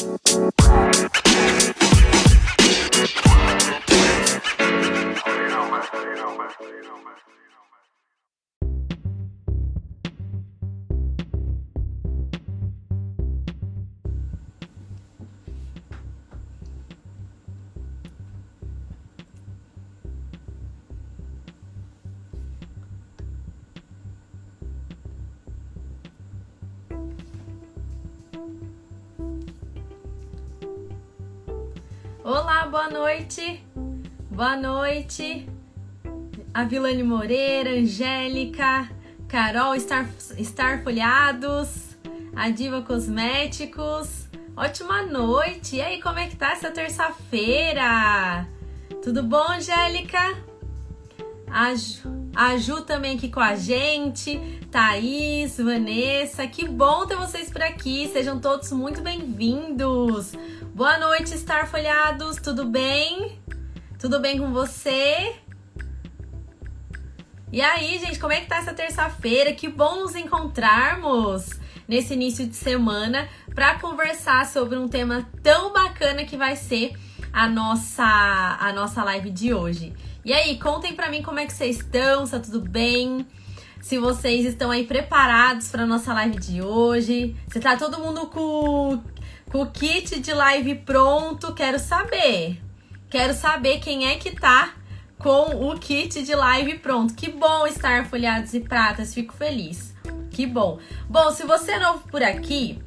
Bye. Noite. A Vilane Moreira, Angélica, Carol Star, Star Folhados, a Diva Cosméticos. Ótima noite. E aí, como é que tá essa terça-feira? Tudo bom, Angélica? A Ju, a Ju também aqui com a gente. Thaís, Vanessa, que bom ter vocês por aqui. Sejam todos muito bem-vindos. Boa noite, Star Folhados, tudo bem? Tudo bem com você? E aí, gente, como é que tá essa terça-feira? Que bom nos encontrarmos nesse início de semana para conversar sobre um tema tão bacana que vai ser a nossa a nossa live de hoje. E aí, contem para mim como é que vocês estão, se tá tudo bem? Se vocês estão aí preparados para nossa live de hoje, se tá todo mundo com com o kit de live pronto, quero saber. Quero saber quem é que tá com o kit de live pronto. Que bom estar folhados e pratas, fico feliz. Que bom. Bom, se você é novo por aqui,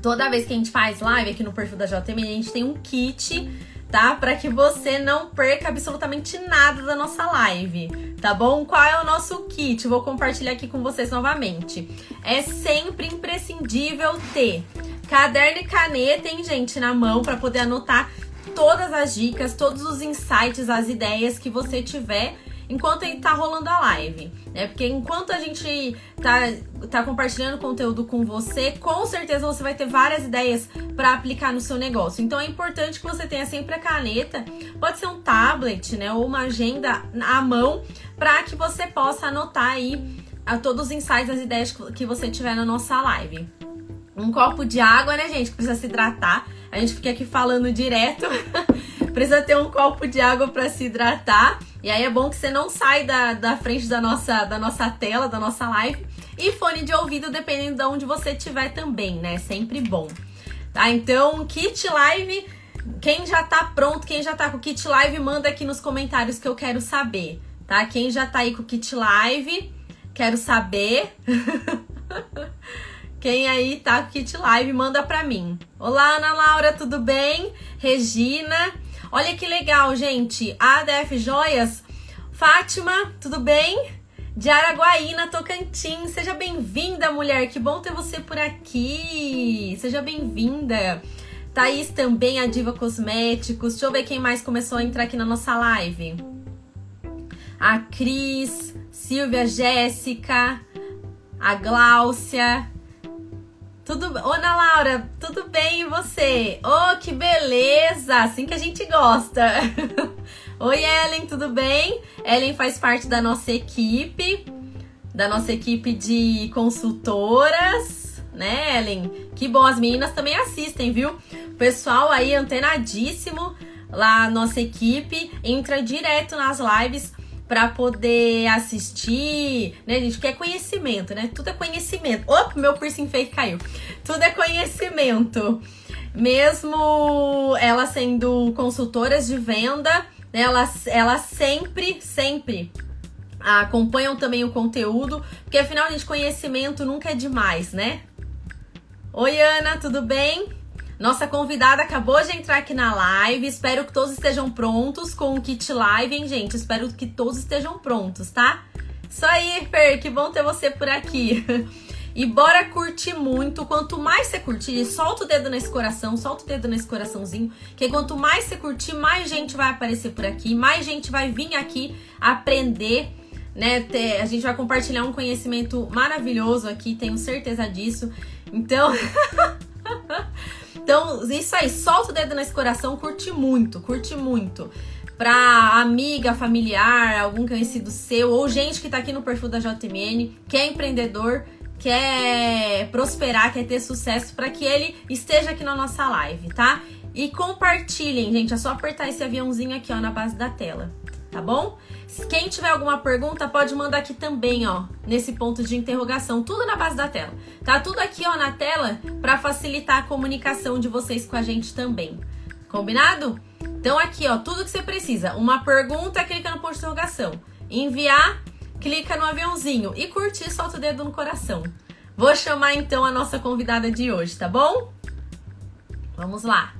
toda vez que a gente faz live aqui no perfil da JM, a gente tem um kit, tá? Para que você não perca absolutamente nada da nossa live, tá bom? Qual é o nosso kit? Vou compartilhar aqui com vocês novamente. É sempre imprescindível ter Caderno e caneta, hein, gente, na mão para poder anotar todas as dicas, todos os insights, as ideias que você tiver enquanto tá rolando a live, né? Porque enquanto a gente tá, tá compartilhando conteúdo com você, com certeza você vai ter várias ideias para aplicar no seu negócio. Então é importante que você tenha sempre a caneta, pode ser um tablet, né, ou uma agenda à mão, para que você possa anotar aí a todos os insights, as ideias que você tiver na nossa live um copo de água, né, gente? Precisa se hidratar. A gente fica aqui falando direto. Precisa ter um copo de água para se hidratar. E aí é bom que você não sai da, da frente da nossa, da nossa tela, da nossa live. E fone de ouvido, dependendo de onde você estiver também, né? Sempre bom. Tá? Então, kit live. Quem já tá pronto, quem já tá com o kit live, manda aqui nos comentários que eu quero saber, tá? Quem já tá aí com o kit live, quero saber. Quem aí tá com Kit Live, manda pra mim. Olá, Ana Laura, tudo bem? Regina. Olha que legal, gente. ADF Joias. Fátima, tudo bem? De Araguaína, Tocantins. Seja bem-vinda, mulher. Que bom ter você por aqui. Seja bem-vinda. Thaís também, a Diva Cosméticos. Deixa eu ver quem mais começou a entrar aqui na nossa live. A Cris, Silvia, Jéssica, a Gláucia, tudo, Ô, Ana Laura, tudo bem e você? Oh, que beleza! Assim que a gente gosta. Oi, Ellen, tudo bem? Ellen faz parte da nossa equipe, da nossa equipe de consultoras, né, Ellen? Que bom, as meninas também assistem, viu? Pessoal aí antenadíssimo lá, nossa equipe, entra direto nas lives para poder assistir, né, gente? Que é conhecimento, né? Tudo é conhecimento. Opa, meu piercing fake caiu. Tudo é conhecimento. Mesmo elas sendo consultoras de venda, né, elas, elas sempre, sempre acompanham também o conteúdo, porque afinal, gente, conhecimento nunca é demais, né? Oi, Ana, tudo bem? Nossa convidada acabou de entrar aqui na live. Espero que todos estejam prontos com o kit live, hein, gente? Espero que todos estejam prontos, tá? Isso aí, Fer, que bom ter você por aqui. E bora curtir muito. Quanto mais você curtir, solta o dedo nesse coração, solta o dedo nesse coraçãozinho. Que quanto mais você curtir, mais gente vai aparecer por aqui, mais gente vai vir aqui aprender, né? Ter, a gente vai compartilhar um conhecimento maravilhoso aqui, tenho certeza disso. Então. Então, isso aí, solta o dedo nesse coração, curte muito, curte muito. Pra amiga, familiar, algum conhecido seu, ou gente que tá aqui no perfil da JMN, que é empreendedor, quer prosperar, quer ter sucesso, para que ele esteja aqui na nossa live, tá? E compartilhem, gente. É só apertar esse aviãozinho aqui, ó, na base da tela, tá bom? Quem tiver alguma pergunta, pode mandar aqui também, ó, nesse ponto de interrogação. Tudo na base da tela. Tá tudo aqui, ó, na tela para facilitar a comunicação de vocês com a gente também. Combinado? Então aqui, ó, tudo que você precisa. Uma pergunta, clica no ponto de interrogação. Enviar, clica no aviãozinho e curtir, solta o dedo no coração. Vou chamar então a nossa convidada de hoje, tá bom? Vamos lá.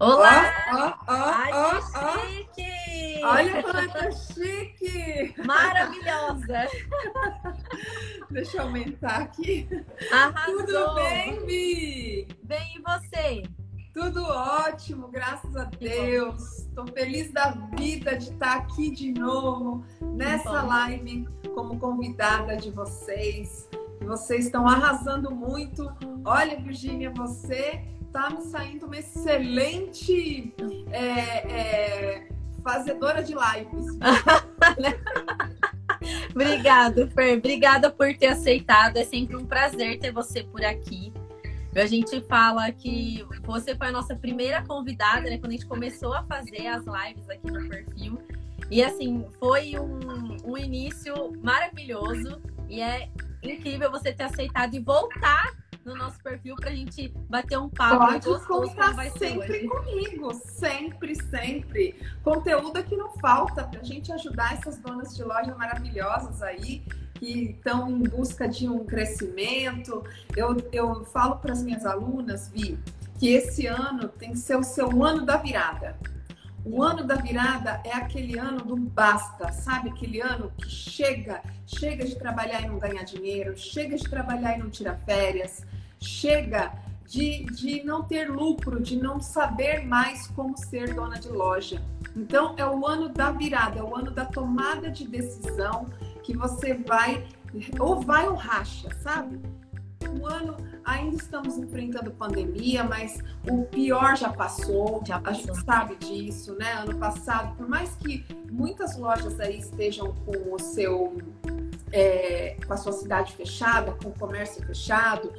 Olá! Ó, ó, Ai, ó, ó, chique! Olha como tá chique! Maravilhosa! Deixa eu aumentar aqui. Arrasou. Tudo bem, Vi? Bem, e você? Tudo ótimo, graças a Deus. Estou feliz da vida de estar aqui de novo nessa live como convidada de vocês. Vocês estão arrasando muito. Olha, Virgínia, você tá me saindo uma excelente é, é, fazedora de lives. Obrigado, Fer. Obrigada por ter aceitado. É sempre um prazer ter você por aqui. A gente fala que você foi a nossa primeira convidada, né? Quando a gente começou a fazer as lives aqui no perfil. E assim, foi um, um início maravilhoso. E é incrível você ter aceitado e voltar no nosso perfil pra gente bater um papo. Pode contar sempre comigo, sempre, sempre. Conteúdo que não falta pra gente ajudar essas donas de loja maravilhosas aí que estão em busca de um crescimento. Eu, eu falo para as minhas alunas, Vi, que esse ano tem que ser o seu ano da virada. O ano da virada é aquele ano do basta, sabe? Aquele ano que chega, chega de trabalhar e não ganhar dinheiro, chega de trabalhar e não tirar férias, chega de, de não ter lucro, de não saber mais como ser dona de loja. Então, é o ano da virada, é o ano da tomada de decisão que você vai, ou vai ou racha, sabe? O ano ainda estamos enfrentando pandemia, mas o pior já passou, já passou. a gente sabe disso, né? Ano passado, por mais que muitas lojas aí estejam com o seu é, com a sua cidade fechada, com o comércio fechado,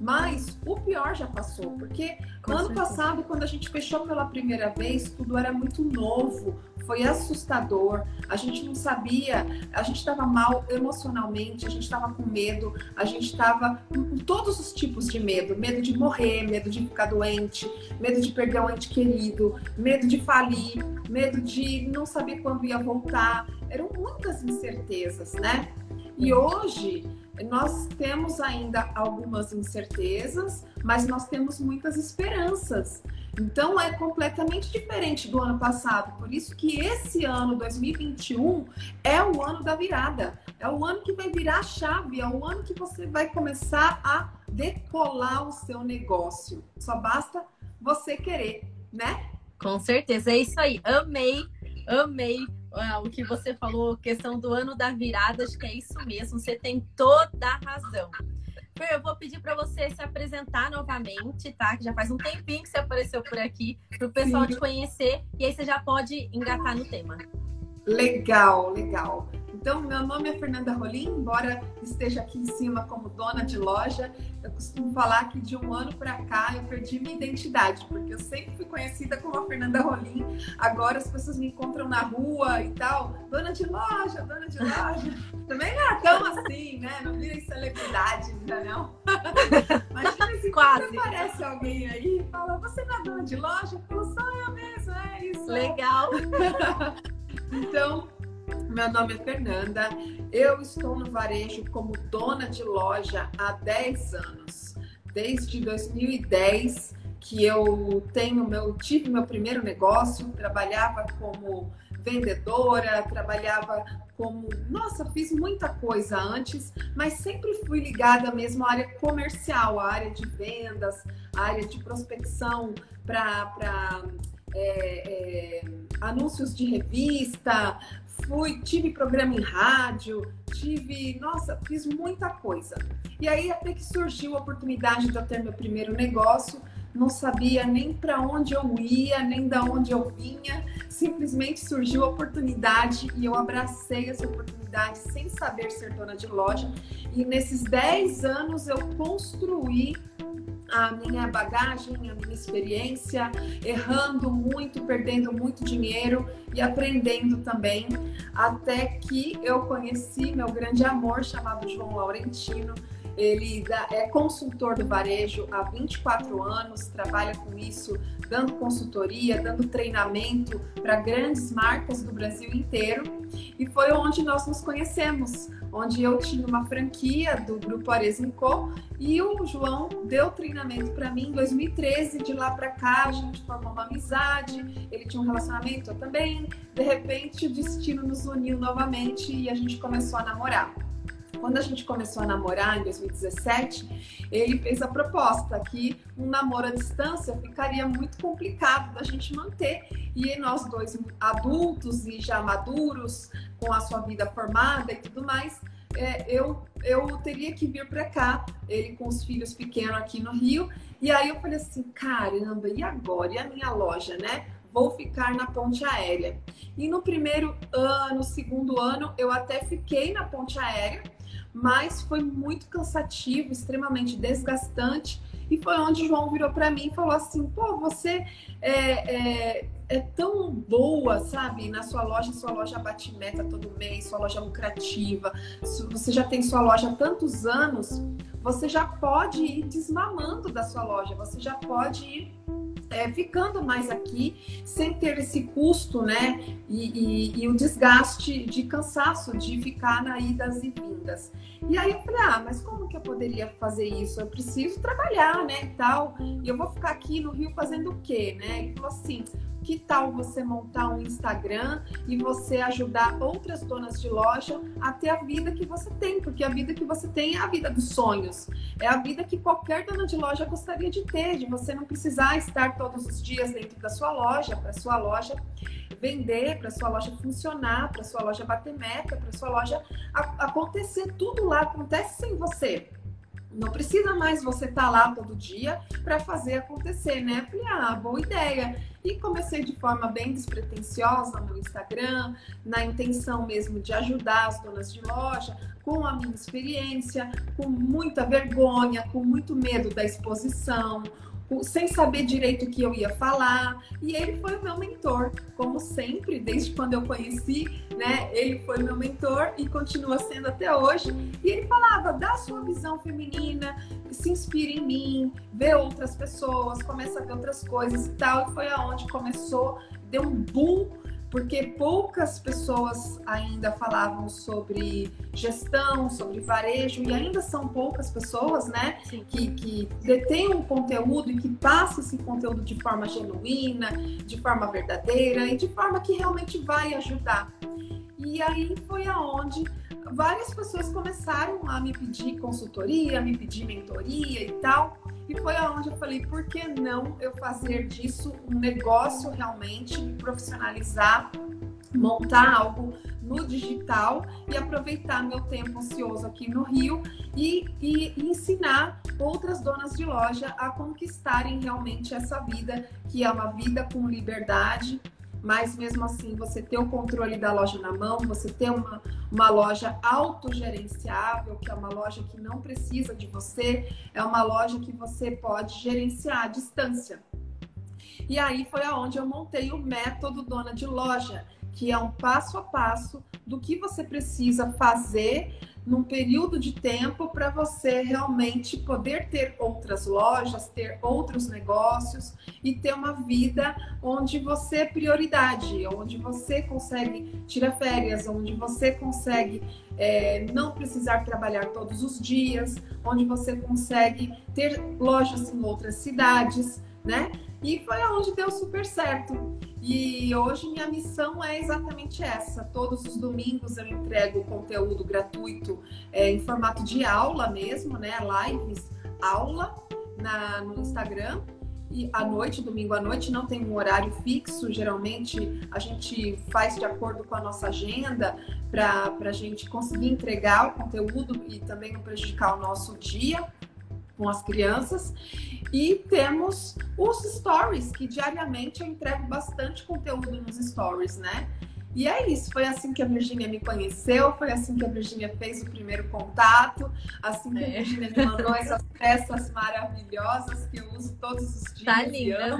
mas o pior já passou, porque Com no ano passado, quando a gente fechou pela primeira vez, tudo era muito novo, foi assustador. A gente não sabia, a gente estava mal emocionalmente, a gente estava com medo, a gente estava com todos os tipos de medo: medo de morrer, medo de ficar doente, medo de perder um ente querido, medo de falir, medo de não saber quando ia voltar. Eram muitas incertezas, né? E hoje nós temos ainda algumas incertezas, mas nós temos muitas esperanças. Então é completamente diferente do ano passado. Por isso que esse ano 2021 é o ano da virada. É o ano que vai virar a chave, é o ano que você vai começar a decolar o seu negócio. Só basta você querer, né? Com certeza, é isso aí. Amei, amei ah, o que você falou, questão do ano da virada, acho que é isso mesmo, você tem toda a razão. Fer, eu vou pedir para você se apresentar novamente, tá? Que já faz um tempinho que você apareceu por aqui, para o pessoal Sim. te conhecer, e aí você já pode engatar no tema. Legal, legal. Então, meu nome é Fernanda Rolim, embora esteja aqui em cima como dona de loja, eu costumo falar que de um ano para cá eu perdi minha identidade, porque eu sempre fui conhecida como a Fernanda Rolim. Agora as pessoas me encontram na rua e tal, dona de loja, dona de loja. Também não é tão assim, né? Não virei celebridade ainda não. Imagina se Quase. aparece alguém aí e fala, você não é dona de loja? Eu falo, sou eu mesmo, é isso. Legal. então, meu nome é Fernanda. Eu estou no varejo como dona de loja há 10 anos. Desde 2010 que eu tenho meu tive meu primeiro negócio, trabalhava como vendedora, trabalhava como, nossa, fiz muita coisa antes, mas sempre fui ligada mesmo à área comercial, à área de vendas, à área de prospecção para é, é, anúncios de revista, fui, tive programa em rádio, tive, nossa, fiz muita coisa. E aí até que surgiu a oportunidade de eu ter meu primeiro negócio não sabia nem para onde eu ia, nem da onde eu vinha. Simplesmente surgiu a oportunidade e eu abracei essa oportunidade sem saber ser dona de loja. E nesses 10 anos eu construí a minha bagagem, a minha experiência, errando muito, perdendo muito dinheiro e aprendendo também, até que eu conheci meu grande amor chamado João Laurentino. Ele é consultor do varejo há 24 anos, trabalha com isso, dando consultoria, dando treinamento para grandes marcas do Brasil inteiro. E foi onde nós nos conhecemos onde eu tinha uma franquia do grupo Arezinco e o João deu treinamento para mim em 2013. De lá para cá, a gente formou uma amizade, ele tinha um relacionamento, também. De repente, o destino nos uniu novamente e a gente começou a namorar. Quando a gente começou a namorar em 2017, ele fez a proposta que um namoro à distância ficaria muito complicado da gente manter. E nós dois adultos e já maduros, com a sua vida formada e tudo mais, é, eu, eu teria que vir para cá, ele com os filhos pequenos aqui no Rio. E aí eu falei assim, caramba, e agora? E a minha loja, né? Vou ficar na ponte aérea. E no primeiro ano, segundo ano, eu até fiquei na ponte aérea, mas foi muito cansativo, extremamente desgastante. E foi onde o João virou para mim e falou assim: pô, você é, é, é, tão boa, sabe? Na sua loja, sua loja bate meta todo mês, sua loja lucrativa, você já tem sua loja há tantos anos, você já pode ir desmamando da sua loja, você já pode ir é, ficando mais aqui sem ter esse custo, né? E, e, e, o desgaste de cansaço de ficar na idas e vindas. E aí eu falei, ah, mas como que eu poderia fazer isso? Eu preciso trabalhar, né? E tal. E eu vou ficar aqui no Rio fazendo o quê, né? Ele falou assim: que tal você montar um Instagram e você ajudar outras donas de loja a ter a vida que você tem? Porque a vida que você tem é a vida dos sonhos. É a vida que qualquer dona de loja gostaria de ter, de você não precisar estar todos os dias dentro da sua loja, para sua loja vender, para sua loja funcionar, para sua loja bater meta, para sua loja acontecer. Tudo lá acontece sem você. Não precisa mais você estar tá lá todo dia para fazer acontecer, né? Falei, ah, boa ideia. E comecei de forma bem despretensiosa no Instagram, na intenção mesmo de ajudar as donas de loja, com a minha experiência, com muita vergonha, com muito medo da exposição, sem saber direito o que eu ia falar. E ele foi o meu mentor, como sempre, desde quando eu conheci, né? Ele foi meu mentor e continua sendo até hoje. E ele falava: dá sua visão feminina, se inspire em mim, vê outras pessoas, começa a ver outras coisas e tal. E foi aonde começou, deu um boom porque poucas pessoas ainda falavam sobre gestão, sobre varejo, e ainda são poucas pessoas, né, que, que detêm um conteúdo e que passam esse conteúdo de forma genuína, de forma verdadeira e de forma que realmente vai ajudar. E aí foi aonde várias pessoas começaram a me pedir consultoria, me pedir mentoria e tal. E foi aonde eu falei, por que não eu fazer disso um negócio realmente, me profissionalizar, montar algo no digital e aproveitar meu tempo ocioso aqui no Rio e, e, e, ensinar outras donas de loja a conquistarem realmente essa vida, que é uma vida com liberdade, mas mesmo assim você ter o controle da loja na mão, você ter uma, uma loja autogerenciável, que é uma loja que não precisa de você, é uma loja que você pode gerenciar à distância. E aí foi aonde eu montei o método dona de loja, que é um passo a passo do que você precisa fazer num período de tempo para você realmente poder ter outras lojas, ter outros negócios e ter uma vida onde você é prioridade, onde você consegue tirar férias, onde você consegue é, não precisar trabalhar todos os dias, onde você consegue ter lojas em outras cidades, né? E foi aonde deu super certo. E hoje minha missão é exatamente essa. Todos os domingos eu entrego conteúdo gratuito é, em formato de aula mesmo, né? Lives, aula na, no Instagram. E à noite, domingo à noite, não tem um horário fixo. Geralmente a gente faz de acordo com a nossa agenda para a gente conseguir entregar o conteúdo e também não prejudicar o nosso dia. Com as crianças. E temos os stories, que diariamente eu entrego bastante conteúdo nos stories, né? E é isso, foi assim que a Virgínia me conheceu, foi assim que a Virgínia fez o primeiro contato, assim que é. a Virgínia me mandou essas peças maravilhosas que eu uso todos os dias. Tá linda,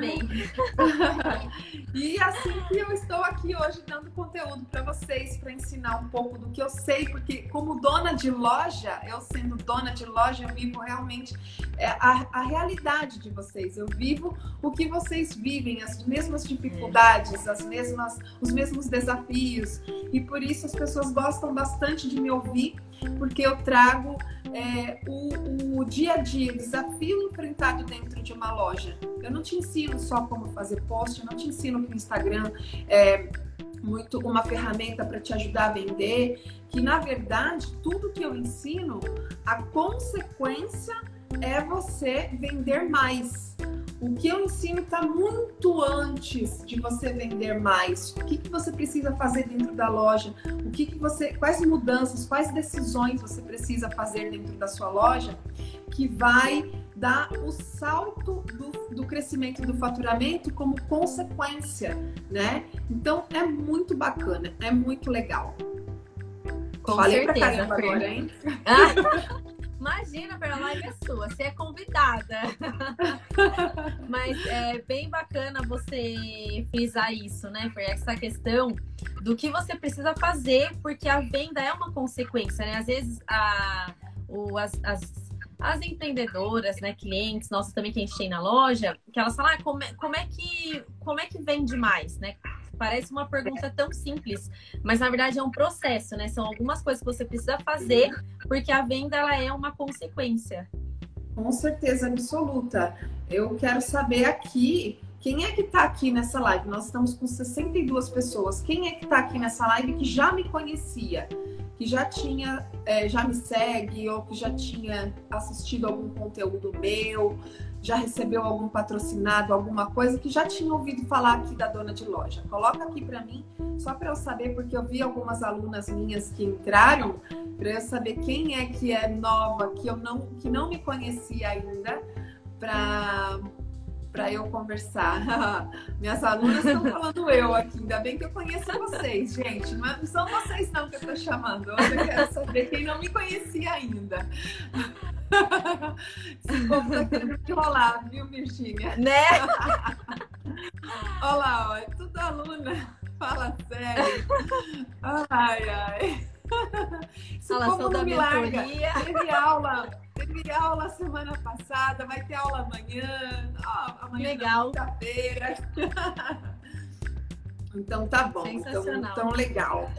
e assim que eu estou aqui hoje dando conteúdo para vocês, para ensinar um pouco do que eu sei, porque como dona de loja, eu sendo dona de loja, eu vivo realmente é, a, a realidade de vocês. Eu vivo o que vocês vivem, as mesmas dificuldades, as mesmas, os mesmos desafios desafios. E por isso as pessoas gostam bastante de me ouvir, porque eu trago é, o, o dia a dia, o desafio enfrentado dentro de uma loja. Eu não te ensino só como fazer post, eu não te ensino que o Instagram é muito uma ferramenta para te ajudar a vender, que na verdade tudo que eu ensino, a consequência é você vender mais. O que eu ensino está muito antes de você vender mais. O que, que você precisa fazer dentro da loja? O que, que você, quais mudanças, quais decisões você precisa fazer dentro da sua loja que vai dar o salto do, do crescimento do faturamento como consequência, né? Então é muito bacana, é muito legal. Com Falei certeza, pra caramba agora, hein? Imagina, a live é sua, você é convidada. Mas é bem bacana você frisar isso, né? Por essa questão do que você precisa fazer, porque a venda é uma consequência, né? Às vezes a, o, as, as, as empreendedoras, né, clientes, nossos também que a gente tem na loja, que elas falam, ah, como, é, como, é que, como é que vende mais, né? Parece uma pergunta tão simples, mas na verdade é um processo, né? São algumas coisas que você precisa fazer, porque a venda ela é uma consequência. Com certeza absoluta. Eu quero saber aqui quem é que está aqui nessa live? Nós estamos com 62 pessoas. Quem é que está aqui nessa live que já me conhecia, que já tinha, é, já me segue ou que já tinha assistido algum conteúdo meu, já recebeu algum patrocinado, alguma coisa que já tinha ouvido falar aqui da dona de loja. Coloca aqui para mim, só para eu saber, porque eu vi algumas alunas minhas que entraram, para eu saber quem é que é nova, que eu não, que não me conhecia ainda, para para eu conversar. Minhas alunas estão falando eu aqui, ainda bem que eu conheço vocês, gente. Não, é, são vocês não que eu estou chamando. Hoje eu quero saber quem não me conhecia ainda. Esse povo tá querendo te rolar, viu, Virgínia? Né? Olha lá, ó, é tudo aluna. Fala sério. Ai, ai. Esse Fala, povo não me larga. Teve aula, teve aula semana passada, vai ter aula amanhã. Oh, amanhã legal. quinta-feira. então tá bom. Então, então legal.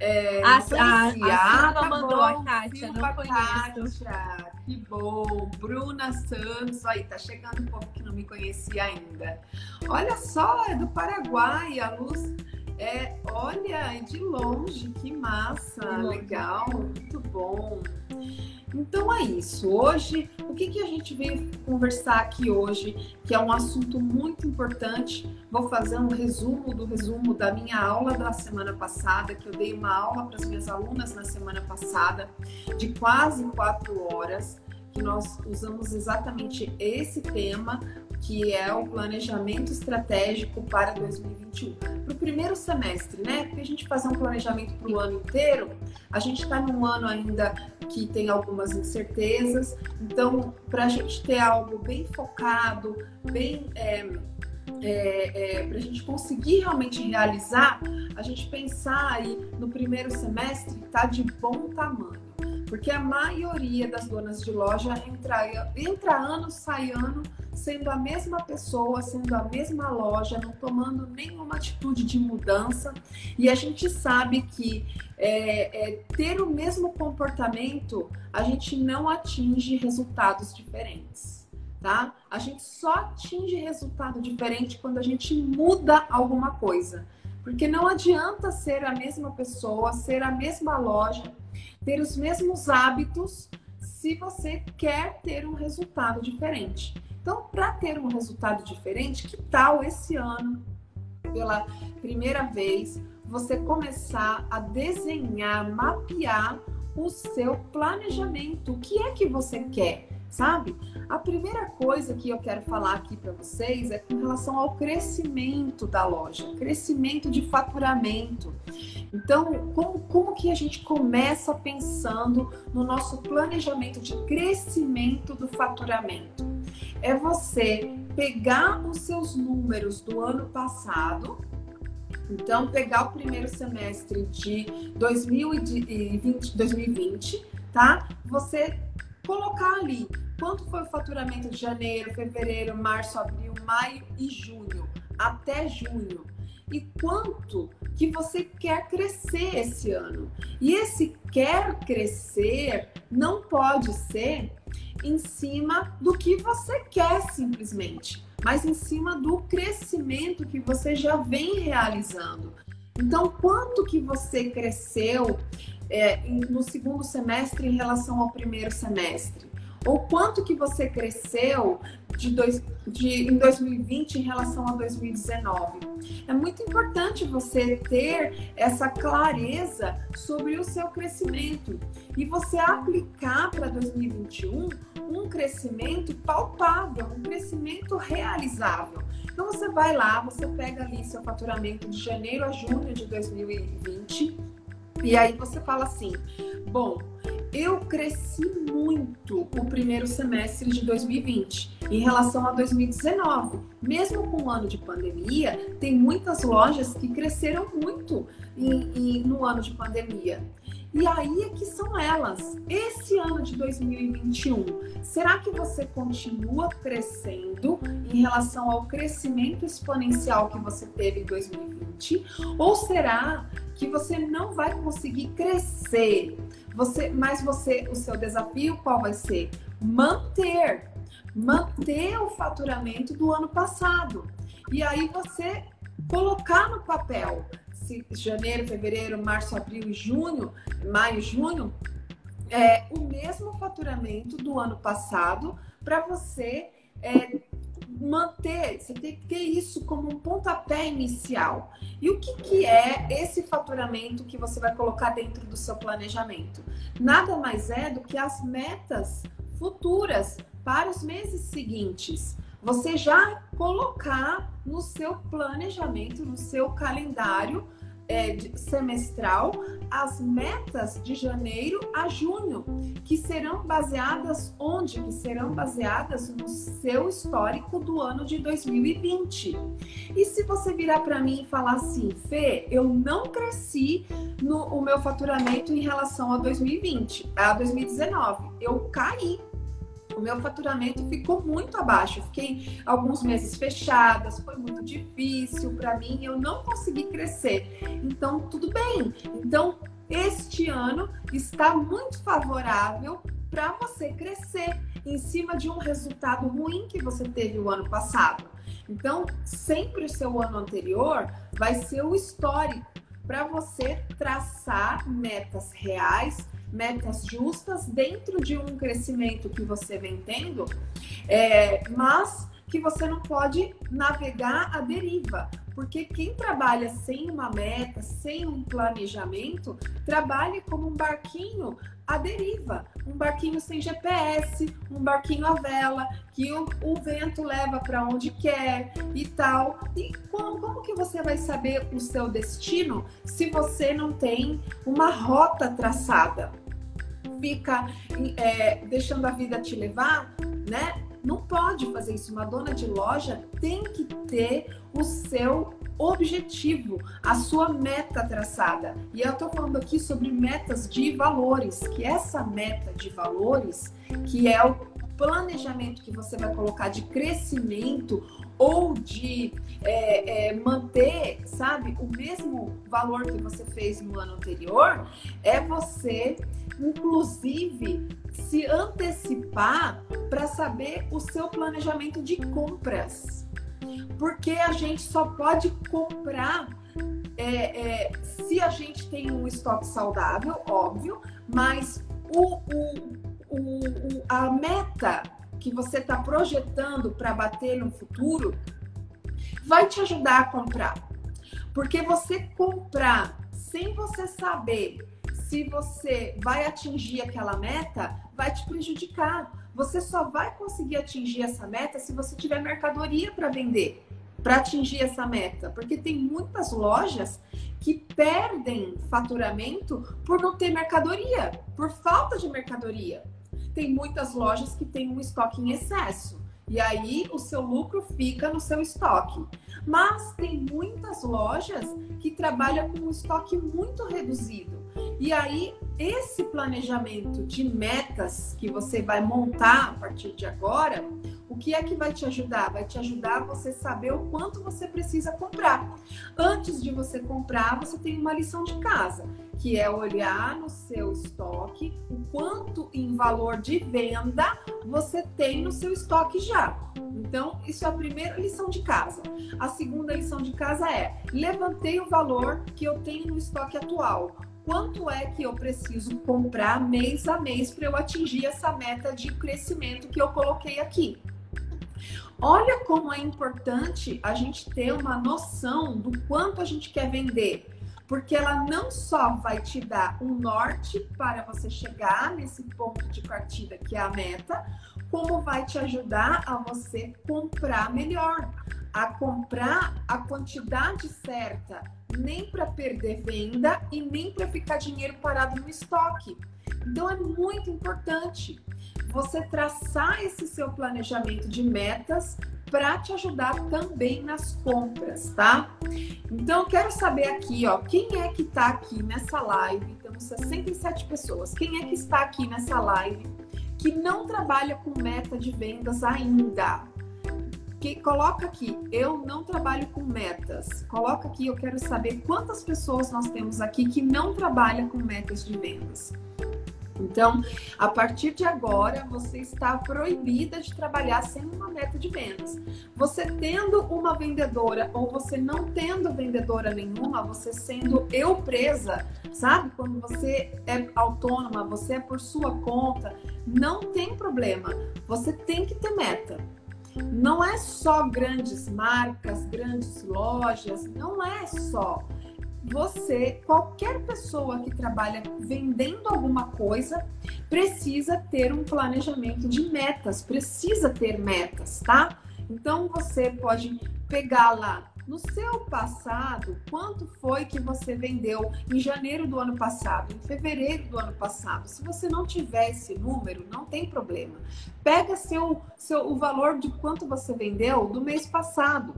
É, a, a, a tá mandou bom. a Kátia, Silva não conheço. Kátia, que bom. Bruna Santos, aí, tá chegando um pouco que não me conhecia ainda. Olha só, é do Paraguai, a Luz é, olha, de longe, que massa, legal, muito bom. Então é isso. Hoje, o que, que a gente veio conversar aqui hoje, que é um assunto muito importante. Vou fazer um resumo do resumo da minha aula da semana passada, que eu dei uma aula para as minhas alunas na semana passada, de quase quatro horas, que nós usamos exatamente esse tema que é o planejamento estratégico para 2021. Para o primeiro semestre, né? Porque a gente fazer um planejamento para o ano inteiro, a gente está num ano ainda que tem algumas incertezas, então, para a gente ter algo bem focado, bem. É, é, é, para a gente conseguir realmente realizar, a gente pensar aí no primeiro semestre está de bom tamanho. Porque a maioria das donas de loja entra, entra ano, sai ano, sendo a mesma pessoa, sendo a mesma loja, não tomando nenhuma atitude de mudança. E a gente sabe que é, é, ter o mesmo comportamento, a gente não atinge resultados diferentes. Tá? A gente só atinge resultado diferente quando a gente muda alguma coisa. Porque não adianta ser a mesma pessoa, ser a mesma loja, ter os mesmos hábitos se você quer ter um resultado diferente. Então, para ter um resultado diferente, que tal esse ano, pela primeira vez, você começar a desenhar, mapear o seu planejamento? O que é que você quer? sabe? A primeira coisa que eu quero falar aqui para vocês é com relação ao crescimento da loja, crescimento de faturamento. Então, como, como que a gente começa pensando no nosso planejamento de crescimento do faturamento? É você pegar os seus números do ano passado, então pegar o primeiro semestre de 2020, 2020 tá? Você colocar ali quanto foi o faturamento de janeiro, fevereiro, março, abril, maio e junho, até junho. E quanto que você quer crescer esse ano. E esse quer crescer não pode ser em cima do que você quer simplesmente, mas em cima do crescimento que você já vem realizando. Então, quanto que você cresceu é, no segundo semestre em relação ao primeiro semestre? Ou quanto que você cresceu de dois, de, em 2020 em relação a 2019? É muito importante você ter essa clareza sobre o seu crescimento e você aplicar para 2021 um crescimento palpável, um crescimento realizável. Então você vai lá, você pega ali seu faturamento de janeiro a junho de 2020 e aí você fala assim: bom, eu cresci muito o primeiro semestre de 2020 em relação a 2019. Mesmo com o ano de pandemia, tem muitas lojas que cresceram muito em, em, no ano de pandemia. E aí é que são elas. Esse ano de 2021, será que você continua crescendo em relação ao crescimento exponencial que você teve em 2020? Ou será que você não vai conseguir crescer? Você, mas você, o seu desafio qual vai ser? Manter, manter o faturamento do ano passado. E aí você colocar no papel janeiro, fevereiro, março, abril e junho, maio, junho, é o mesmo faturamento do ano passado para você é, manter, você tem que ter isso como um pontapé inicial. E o que, que é esse faturamento que você vai colocar dentro do seu planejamento? Nada mais é do que as metas futuras para os meses seguintes. Você já colocar no seu planejamento, no seu calendário, é, semestral as metas de janeiro a junho, que serão baseadas onde? Que serão baseadas no seu histórico do ano de 2020. E se você virar para mim e falar assim, Fê, eu não cresci no o meu faturamento em relação a 2020, a 2019, eu caí o meu faturamento ficou muito abaixo. Eu fiquei alguns meses fechadas, foi muito difícil para mim, eu não consegui crescer. Então, tudo bem. Então, este ano está muito favorável para você crescer em cima de um resultado ruim que você teve o ano passado. Então, sempre o seu ano anterior vai ser o histórico para você traçar metas reais metas justas dentro de um crescimento que você vem tendo, é, mas que você não pode navegar a deriva, porque quem trabalha sem uma meta, sem um planejamento, trabalha como um barquinho à deriva, um barquinho sem GPS, um barquinho à vela, que o, o vento leva para onde quer e tal. E como, como que você vai saber o seu destino se você não tem uma rota traçada? Fica é, deixando a vida te levar, né? Não pode fazer isso. Uma dona de loja tem que ter o seu objetivo, a sua meta traçada. E eu estou falando aqui sobre metas de valores, que essa meta de valores, que é o planejamento que você vai colocar de crescimento ou de é, é, manter, sabe, o mesmo valor que você fez no ano anterior, é você, inclusive, se antecipar para saber o seu planejamento de compras. Porque a gente só pode comprar é, é se a gente tem um estoque saudável, óbvio, mas o, o, o, a meta que você está projetando para bater no futuro vai te ajudar a comprar. Porque você comprar sem você saber se você vai atingir aquela meta, vai te prejudicar. Você só vai conseguir atingir essa meta se você tiver mercadoria para vender, para atingir essa meta. Porque tem muitas lojas que perdem faturamento por não ter mercadoria, por falta de mercadoria. Tem muitas lojas que têm um estoque em excesso. E aí o seu lucro fica no seu estoque. Mas tem muitas lojas que trabalham com um estoque muito reduzido. E aí esse planejamento de metas que você vai montar a partir de agora, o que é que vai te ajudar? Vai te ajudar você saber o quanto você precisa comprar. Antes de você comprar, você tem uma lição de casa, que é olhar no seu estoque o quanto em valor de venda você tem no seu estoque já. Então, isso é a primeira lição de casa. A segunda lição de casa é: levantei o valor que eu tenho no estoque atual quanto é que eu preciso comprar mês a mês para eu atingir essa meta de crescimento que eu coloquei aqui. Olha como é importante a gente ter uma noção do quanto a gente quer vender, porque ela não só vai te dar um norte para você chegar nesse ponto de partida que é a meta, como vai te ajudar a você comprar melhor, a comprar a quantidade certa, nem para perder venda e nem para ficar dinheiro parado no estoque. Então é muito importante você traçar esse seu planejamento de metas para te ajudar também nas compras, tá? Então quero saber aqui, ó, quem é que está aqui nessa live? Temos 67 pessoas. Quem é que está aqui nessa live que não trabalha com meta de vendas ainda? que coloca aqui, eu não trabalho com metas. Coloca aqui, eu quero saber quantas pessoas nós temos aqui que não trabalham com metas de vendas. Então, a partir de agora, você está proibida de trabalhar sem uma meta de vendas. Você tendo uma vendedora ou você não tendo vendedora nenhuma, você sendo eu presa, sabe? Quando você é autônoma, você é por sua conta, não tem problema. Você tem que ter meta não é só grandes marcas, grandes lojas, não é só. Você, qualquer pessoa que trabalha vendendo alguma coisa, precisa ter um planejamento de metas, precisa ter metas, tá? Então você pode pegar lá no seu passado, quanto foi que você vendeu em janeiro do ano passado, em fevereiro do ano passado? Se você não tiver esse número, não tem problema. Pega seu, seu, o valor de quanto você vendeu do mês passado.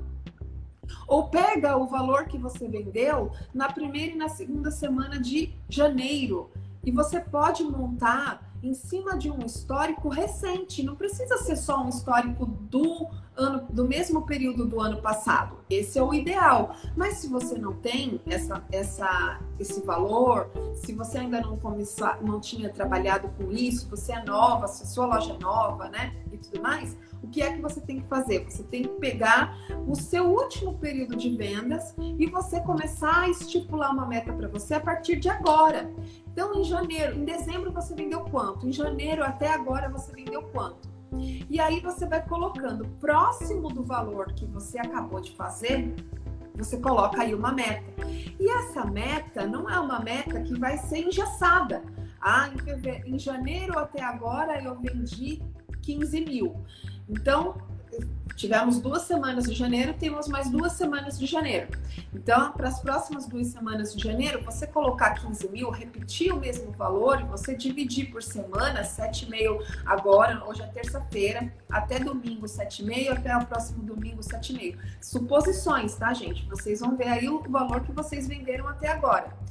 Ou pega o valor que você vendeu na primeira e na segunda semana de janeiro. E você pode montar em cima de um histórico recente. Não precisa ser só um histórico do ano, do mesmo período do ano passado. Esse é o ideal. Mas se você não tem essa, essa, esse valor, se você ainda não começou, não tinha trabalhado com isso, você é nova, se sua loja é nova, né? E tudo mais, o que é que você tem que fazer? Você tem que pegar o seu último período de vendas e você começar a estipular uma meta para você a partir de agora. Então, em janeiro, em dezembro você vendeu quanto? Em janeiro até agora você vendeu quanto? E aí você vai colocando próximo do valor que você acabou de fazer, você coloca aí uma meta. E essa meta não é uma meta que vai ser engessada. Ah, em, janeiro até agora eu vendi 15 mil. Então, tivemos duas semanas de janeiro, temos mais duas semanas de janeiro. Então, para as próximas duas semanas de janeiro, você colocar 15 mil, repetir o mesmo valor e você dividir por semana, 7,5 agora, hoje é terça-feira, até domingo 7,5, até o próximo domingo 7,5. Suposições, tá, gente? Vocês vão ver aí o valor que vocês venderam até agora.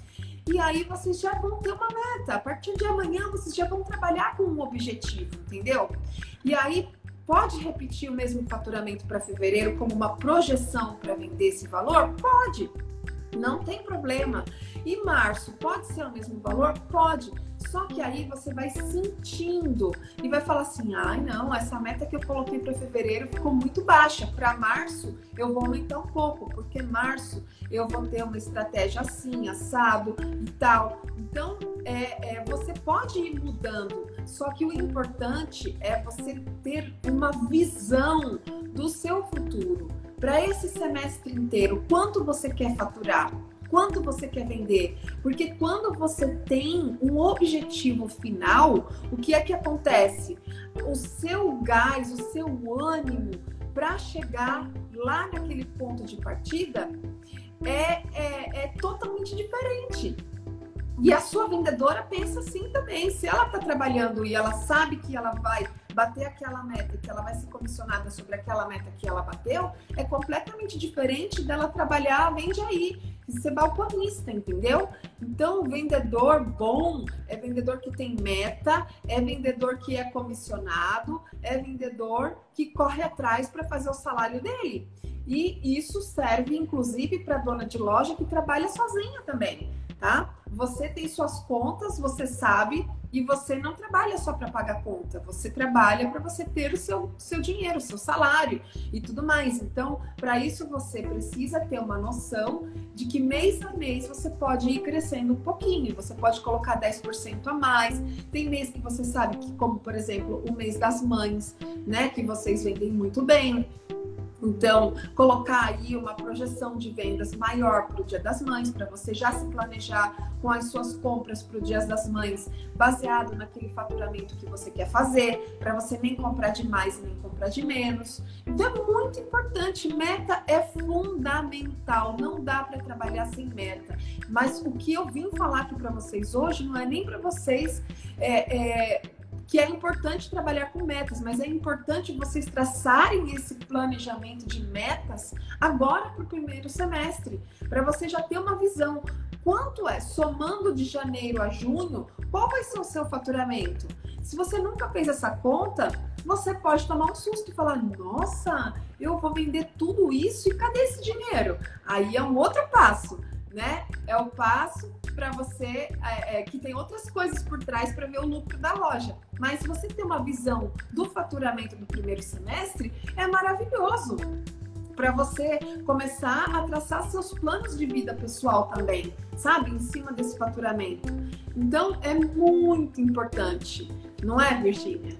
E aí vocês já vão ter uma meta. A partir de amanhã vocês já vão trabalhar com um objetivo, entendeu? E aí Pode repetir o mesmo faturamento para fevereiro como uma projeção para vender esse valor? Pode, não tem problema. E março pode ser o mesmo valor? Pode. Só que aí você vai sentindo e vai falar assim: ai, ah, não, essa meta que eu coloquei para fevereiro ficou muito baixa. Para março eu vou aumentar um pouco, porque março eu vou ter uma estratégia assim, assado e tal. Então, é, é, você pode ir mudando, só que o importante é você ter uma visão do seu futuro. Para esse semestre inteiro, quanto você quer faturar? Quanto você quer vender? Porque quando você tem um objetivo final, o que é que acontece? O seu gás, o seu ânimo para chegar lá naquele ponto de partida é, é, é totalmente diferente. E a sua vendedora pensa assim também. Se ela está trabalhando e ela sabe que ela vai bater aquela meta, que ela vai ser comissionada sobre aquela meta que ela bateu, é completamente diferente dela trabalhar, vende aí, e ser balconista, entendeu? Então, vendedor bom é vendedor que tem meta, é vendedor que é comissionado, é vendedor que corre atrás para fazer o salário dele. E isso serve, inclusive, para dona de loja que trabalha sozinha também, tá? Você tem suas contas, você sabe, e você não trabalha só para pagar conta, você trabalha para você ter o seu, seu dinheiro, o seu salário e tudo mais. Então, para isso, você precisa ter uma noção de que mês a mês você pode ir crescendo um pouquinho, você pode colocar 10% a mais. Tem mês que você sabe que, como por exemplo, o mês das mães, né, que vocês vendem muito bem então, colocar aí uma projeção de vendas maior para o Dia das Mães, para você já se planejar com as suas compras para o Dia das Mães, baseado naquele faturamento que você quer fazer, para você nem comprar de mais nem comprar de menos. Então, é muito importante. Meta é fundamental. Não dá para trabalhar sem meta. Mas o que eu vim falar aqui para vocês hoje não é nem para vocês. É, é, que é importante trabalhar com metas, mas é importante vocês traçarem esse planejamento de metas agora para o primeiro semestre, para você já ter uma visão. Quanto é, somando de janeiro a junho, qual vai ser o seu faturamento? Se você nunca fez essa conta, você pode tomar um susto e falar: nossa, eu vou vender tudo isso e cadê esse dinheiro? Aí é um outro passo né? É o passo para você é, é, que tem outras coisas por trás para ver o lucro da loja. Mas você tem uma visão do faturamento do primeiro semestre, é maravilhoso para você começar a traçar seus planos de vida pessoal também, sabe? Em cima desse faturamento. Então é muito importante, não é, Virginia?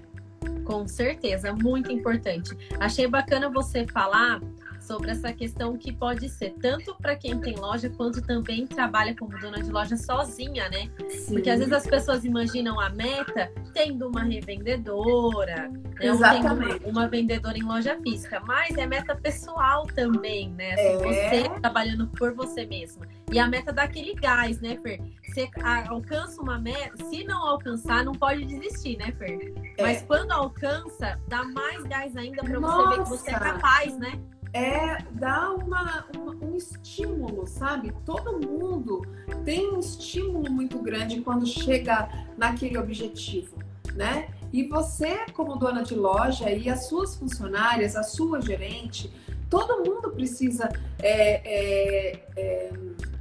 Com certeza, muito importante. Achei bacana você falar sobre essa questão que pode ser tanto para quem tem loja quanto também trabalha como dona de loja sozinha, né? Sim. Porque às vezes as pessoas imaginam a meta tendo uma revendedora, né? Exatamente. Tendo uma vendedora em loja física, mas é meta pessoal também, né? Assim, é. Você trabalhando por você mesma. E a meta dá aquele gás, né, Fer? Você alcança uma meta, se não alcançar, não pode desistir, né, Fer? É. Mas quando alcança, dá mais gás ainda para você ver que você é capaz, né? É dar uma, uma, um estímulo, sabe? Todo mundo tem um estímulo muito grande quando chega naquele objetivo, né? E você, como dona de loja, e as suas funcionárias, a sua gerente, todo mundo precisa é, é, é,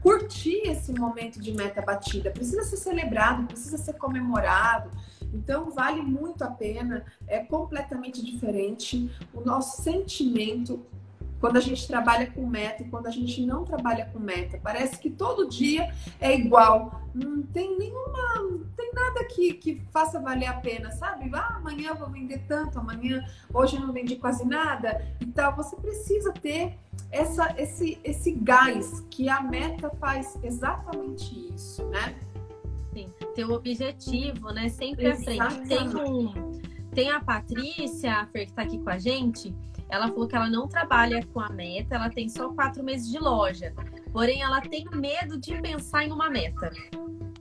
curtir esse momento de meta batida, precisa ser celebrado, precisa ser comemorado. Então, vale muito a pena, é completamente diferente. O nosso sentimento quando a gente trabalha com meta e quando a gente não trabalha com meta. Parece que todo dia é igual. Não tem nenhuma, não tem nada que, que faça valer a pena, sabe? Ah, amanhã eu vou vender tanto, amanhã, hoje eu não vendi quase nada e tal. Você precisa ter essa, esse, esse gás que a meta faz exatamente isso, né? Sim, ter o objetivo, né? Sempre à frente. Tem, um, tem a Patrícia, a Fer, que está aqui com a gente ela falou que ela não trabalha com a meta, ela tem só quatro meses de loja. Porém, ela tem medo de pensar em uma meta.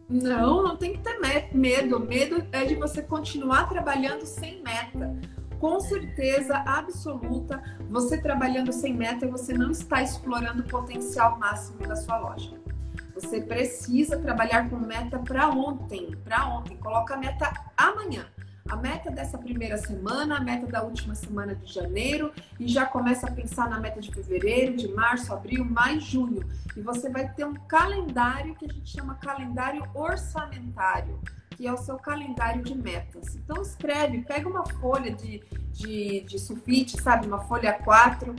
Não, não tem que ter medo. Medo é de você continuar trabalhando sem meta. Com certeza absoluta, você trabalhando sem meta, você não está explorando o potencial máximo da sua loja. Você precisa trabalhar com meta para ontem, para ontem. Coloca a meta amanhã a meta dessa primeira semana, a meta da última semana de janeiro e já começa a pensar na meta de fevereiro, de março, abril, mais junho. E você vai ter um calendário que a gente chama calendário orçamentário, que é o seu calendário de metas. Então escreve, pega uma folha de, de, de sulfite, sabe, uma folha A4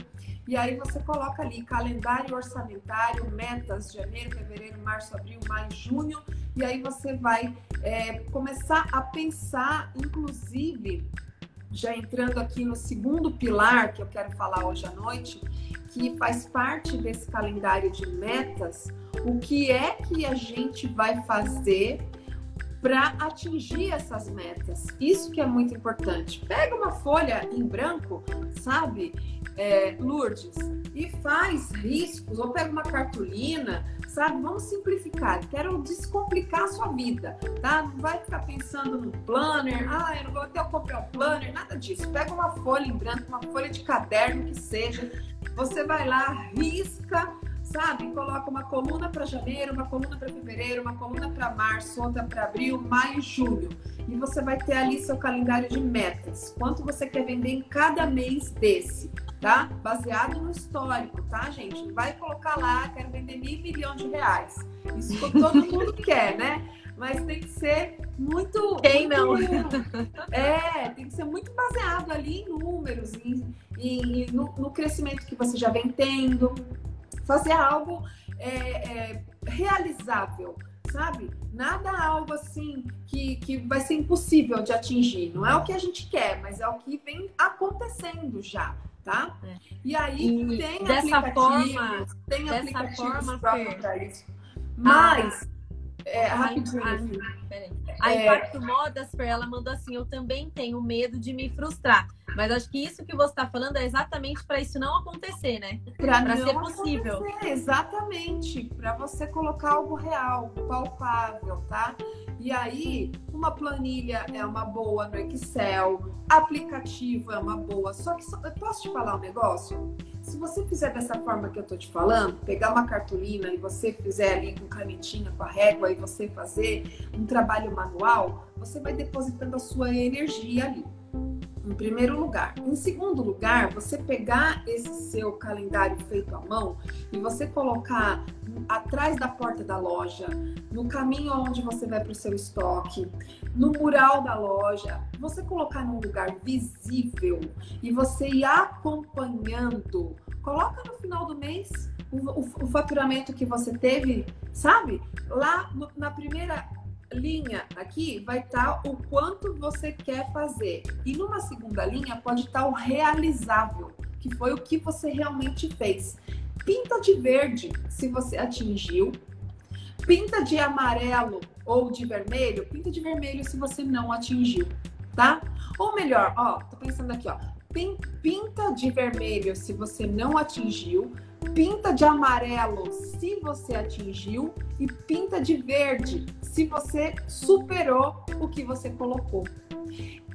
e aí você coloca ali calendário orçamentário, metas, janeiro, fevereiro, março, abril, maio, junho. E aí você vai é, começar a pensar, inclusive, já entrando aqui no segundo pilar que eu quero falar hoje à noite, que faz parte desse calendário de metas o que é que a gente vai fazer para atingir essas metas. Isso que é muito importante. Pega uma folha em branco, sabe, é, Lourdes, e faz riscos, ou pega uma cartolina, sabe? Vamos simplificar. Quero descomplicar a sua vida, tá? Não vai ficar pensando no planner, ah, eu não vou até comprar o planner, nada disso. Pega uma folha em branco, uma folha de caderno que seja, você vai lá, risca sabe? Coloca uma coluna para janeiro, uma coluna para fevereiro, uma coluna para março, outra para abril, maio, junho. E você vai ter ali seu calendário de metas. Quanto você quer vender em cada mês desse, tá? Baseado no histórico, tá, gente? Vai colocar lá, quero vender mil milhões de reais. Isso todo mundo quer, né? Mas tem que ser muito. Quem muito, não? É, tem que ser muito baseado ali em números, em, em no, no crescimento que você já vem tendo, fazer algo é, é, realizável, sabe? Nada algo assim que, que vai ser impossível de atingir. Não é o que a gente quer, mas é o que vem acontecendo já, tá? É. E aí e tem dessa forma, tem dessa aplicativos forma, para isso. Mas, é, rapidinho. A Impacto Modas, ela mandou assim: eu também tenho medo de me frustrar. Mas acho que isso que você está falando é exatamente para isso não acontecer, né? Para ser possível. Acontecer, exatamente. Para você colocar algo real, palpável, tá? E aí, uma planilha é uma boa no Excel, aplicativo é uma boa. Só que eu posso te falar um negócio? Se você fizer dessa forma que eu tô te falando, pegar uma cartolina e você fizer ali com canetinha, com a régua e você fazer um trabalho manual, você vai depositando a sua energia ali em primeiro lugar. Em segundo lugar, você pegar esse seu calendário feito à mão e você colocar atrás da porta da loja, no caminho onde você vai para o seu estoque, no mural da loja, você colocar num lugar visível e você ir acompanhando. Coloca no final do mês o, o, o faturamento que você teve, sabe? Lá no, na primeira linha aqui vai estar tá o quanto você quer fazer. E numa segunda linha pode estar tá o realizável, que foi o que você realmente fez. Pinta de verde se você atingiu. Pinta de amarelo ou de vermelho, pinta de vermelho se você não atingiu, tá? Ou melhor, ó, tô pensando aqui, ó. Pinta de vermelho se você não atingiu, pinta de amarelo se você atingiu e pinta de verde se você superou o que você colocou.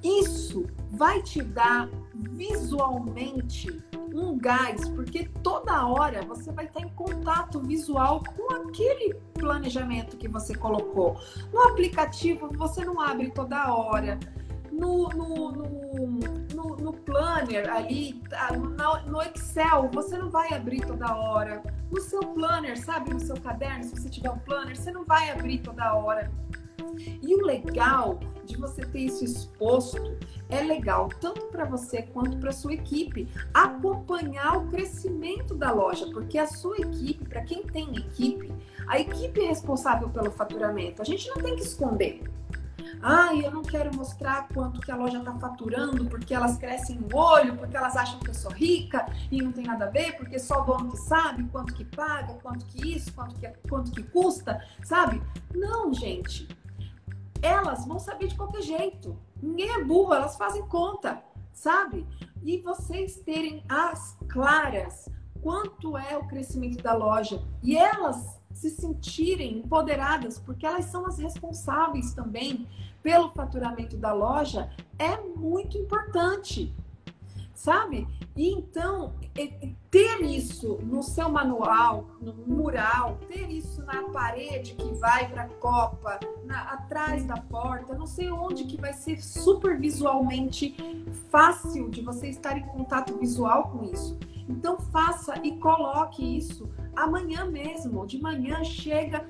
Isso vai te dar visualmente um gás, porque toda hora você vai estar em contato visual com aquele planejamento que você colocou. No aplicativo você não abre toda hora. No, no, no no, planner ali, tá, no, Excel, você não vai abrir toda hora. No seu planner, sabe? No seu caderno, se você tiver um planner, você não vai abrir toda hora. E o legal de você ter isso exposto é legal tanto para você quanto para sua equipe acompanhar o crescimento da loja, porque a sua equipe, para quem tem equipe, a equipe é responsável pelo faturamento. A gente não tem que esconder. Ah, eu não quero mostrar quanto que a loja está faturando, porque elas crescem o olho, porque elas acham que eu sou rica e não tem nada a ver, porque só o dono que sabe quanto que paga, quanto que isso, quanto que, quanto que custa, sabe? Não, gente. Elas vão saber de qualquer jeito. Ninguém é burro, elas fazem conta, sabe? E vocês terem as claras quanto é o crescimento da loja e elas se sentirem empoderadas, porque elas são as responsáveis também pelo faturamento da loja é muito importante, sabe? E então, ter isso no seu manual, no mural, ter isso na parede que vai para a copa, na, atrás da porta, não sei onde que vai ser super visualmente fácil de você estar em contato visual com isso. Então faça e coloque isso amanhã mesmo, de manhã chega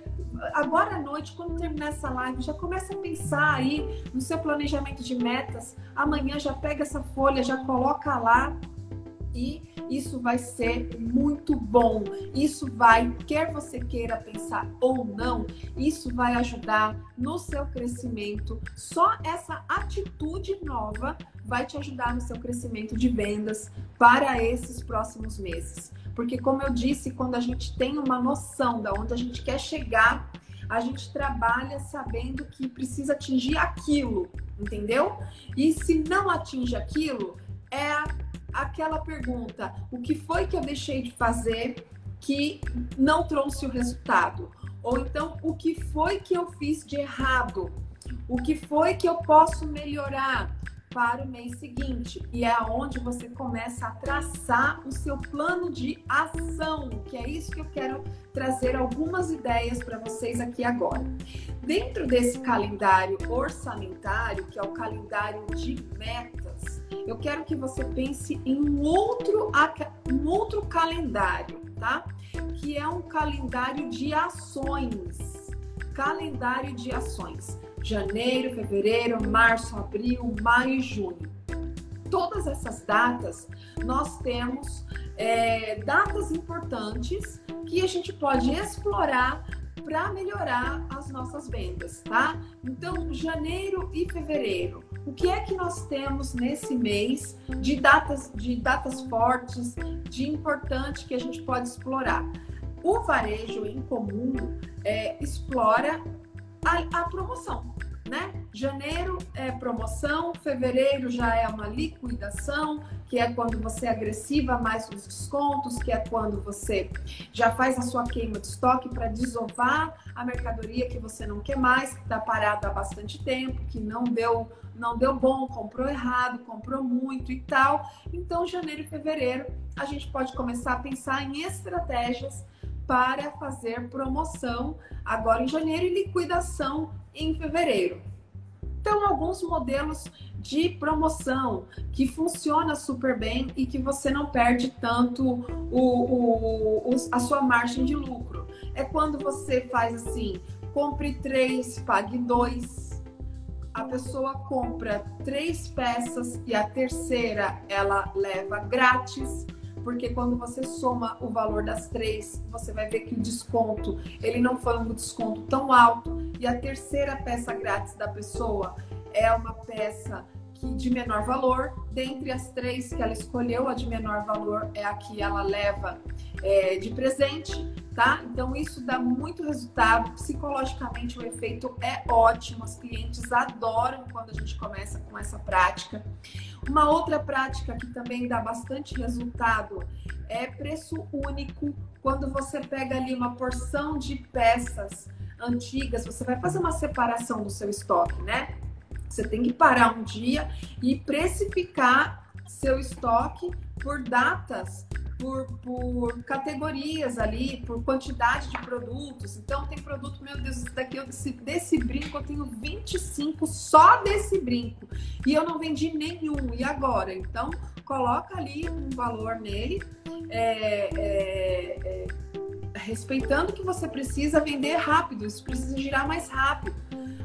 agora à noite, quando terminar essa live, já começa a pensar aí no seu planejamento de metas. Amanhã já pega essa folha, já coloca lá e isso vai ser muito bom. Isso vai, quer você queira pensar ou não, isso vai ajudar no seu crescimento. Só essa atitude nova vai te ajudar no seu crescimento de vendas para esses próximos meses. Porque, como eu disse, quando a gente tem uma noção da onde a gente quer chegar, a gente trabalha sabendo que precisa atingir aquilo, entendeu? E se não atinge aquilo, é aquela pergunta: o que foi que eu deixei de fazer que não trouxe o resultado? Ou então, o que foi que eu fiz de errado? O que foi que eu posso melhorar? para o mês seguinte. E é onde você começa a traçar o seu plano de ação, que é isso que eu quero trazer algumas ideias para vocês aqui agora. Dentro desse calendário orçamentário, que é o calendário de metas, eu quero que você pense em um outro, um outro calendário, tá? Que é um calendário de ações. Calendário de ações janeiro, fevereiro, março, abril, maio e junho. Todas essas datas, nós temos é, datas importantes que a gente pode explorar para melhorar as nossas vendas, tá? Então, janeiro e fevereiro, o que é que nós temos nesse mês de datas, de datas fortes, de importante que a gente pode explorar? O varejo em comum é, explora a, a promoção né? Janeiro é promoção, fevereiro já é uma liquidação, que é quando você agressiva mais os descontos, que é quando você já faz a sua queima de estoque para desovar a mercadoria que você não quer mais, que está parada há bastante tempo, que não deu não deu bom, comprou errado, comprou muito e tal. Então, janeiro e fevereiro, a gente pode começar a pensar em estratégias para fazer promoção agora em janeiro e liquidação em fevereiro. Então, alguns modelos de promoção que funciona super bem e que você não perde tanto o, o, a sua margem de lucro. É quando você faz assim: compre três, pague dois. A pessoa compra três peças e a terceira ela leva grátis porque quando você soma o valor das três, você vai ver que o desconto, ele não foi um desconto tão alto, e a terceira peça grátis da pessoa é uma peça que de menor valor, dentre as três que ela escolheu, a de menor valor é a que ela leva é, de presente, tá? Então isso dá muito resultado. Psicologicamente o efeito é ótimo, os clientes adoram quando a gente começa com essa prática. Uma outra prática que também dá bastante resultado é preço único. Quando você pega ali uma porção de peças antigas, você vai fazer uma separação do seu estoque, né? Você tem que parar um dia e precificar seu estoque por datas, por, por categorias ali, por quantidade de produtos. Então, tem produto, meu Deus, daqui desse, desse brinco eu tenho 25 só desse brinco e eu não vendi nenhum. E agora? Então, coloca ali um valor nele. É, é, é, respeitando que você precisa vender rápido, isso precisa girar mais rápido.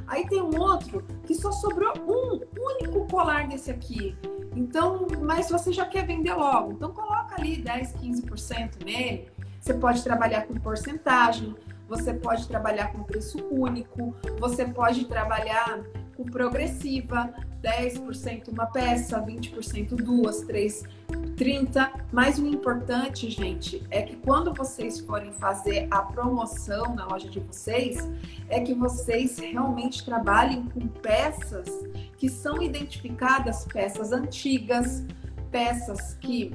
Aí tem um outro que só sobrou um único colar desse aqui. Então, mas você já quer vender logo. Então coloca ali 10, 15% nele. Você pode trabalhar com porcentagem, você pode trabalhar com preço único, você pode trabalhar progressiva, 10% uma peça, 20% duas, três, 30. Mas o importante, gente, é que quando vocês forem fazer a promoção na loja de vocês, é que vocês realmente trabalhem com peças que são identificadas, peças antigas, peças que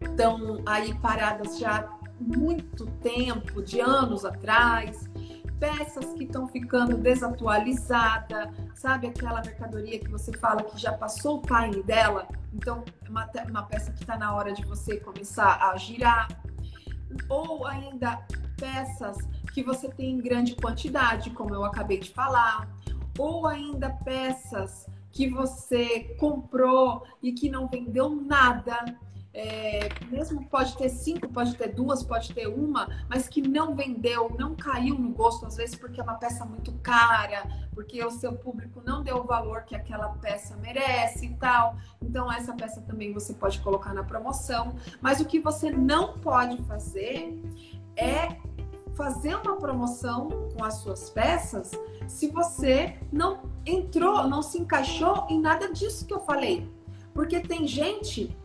estão aí paradas já há muito tempo, de anos atrás, peças que estão ficando desatualizadas, sabe aquela mercadoria que você fala que já passou o time dela? Então, é uma, uma peça que está na hora de você começar a girar. Ou ainda peças que você tem em grande quantidade, como eu acabei de falar. Ou ainda peças que você comprou e que não vendeu nada é, mesmo pode ter cinco, pode ter duas, pode ter uma, mas que não vendeu, não caiu no gosto, às vezes porque é uma peça muito cara, porque o seu público não deu o valor que aquela peça merece e tal. Então, essa peça também você pode colocar na promoção. Mas o que você não pode fazer é fazer uma promoção com as suas peças se você não entrou, não se encaixou em nada disso que eu falei. Porque tem gente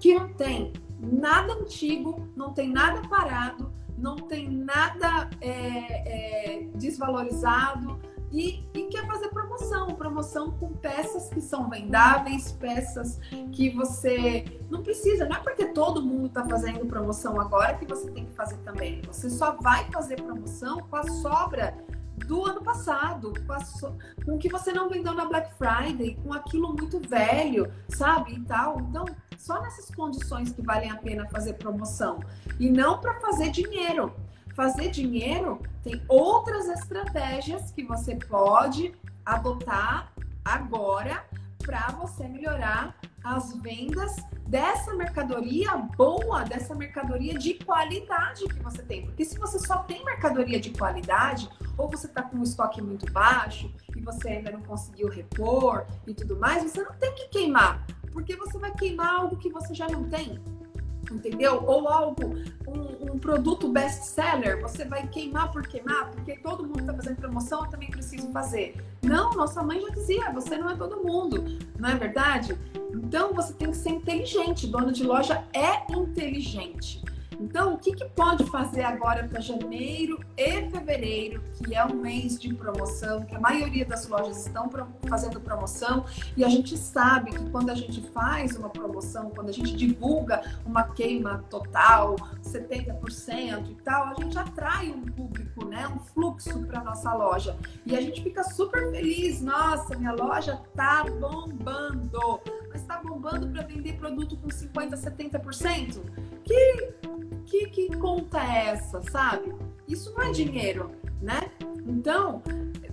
que não tem nada antigo, não tem nada parado, não tem nada é, é, desvalorizado e, e, quer fazer promoção, promoção com peças que são vendáveis, peças que você não precisa, não é porque todo mundo está fazendo promoção agora que você tem que fazer também. Você só vai fazer promoção com a sobra do ano passado, com, o que você não vendeu na Black Friday, com aquilo muito velho, sabe? E tal. Então, só nessas condições que valem a pena fazer promoção. E não para fazer dinheiro. Fazer dinheiro tem outras estratégias que você pode adotar agora para você melhorar as vendas dessa mercadoria boa, dessa mercadoria de qualidade que você tem. Porque se você só tem mercadoria de qualidade, ou você está com um estoque muito baixo e você ainda não conseguiu repor e tudo mais, você não tem que queimar, porque você vai queimar algo que você já não tem entendeu? Ou algo, um, um produto best seller, você vai queimar por queimar, porque todo mundo está fazendo promoção, eu também preciso fazer. Não, nossa mãe já dizia, você não é todo mundo, não é verdade? Então você tem que ser inteligente, dono de loja é inteligente. Então, o que, que pode fazer agora para janeiro e fevereiro, que é um mês de promoção, que a maioria das lojas estão fazendo promoção, e a gente sabe que quando a gente faz uma promoção, quando a gente divulga uma queima total, 70% e tal, a gente atrai um público, né, um fluxo para nossa loja. E a gente fica super feliz, nossa, minha loja tá bombando. Mas tá bombando para vender produto com 50, 70%? Que que, que conta é essa, sabe? Isso não é dinheiro, né? Então,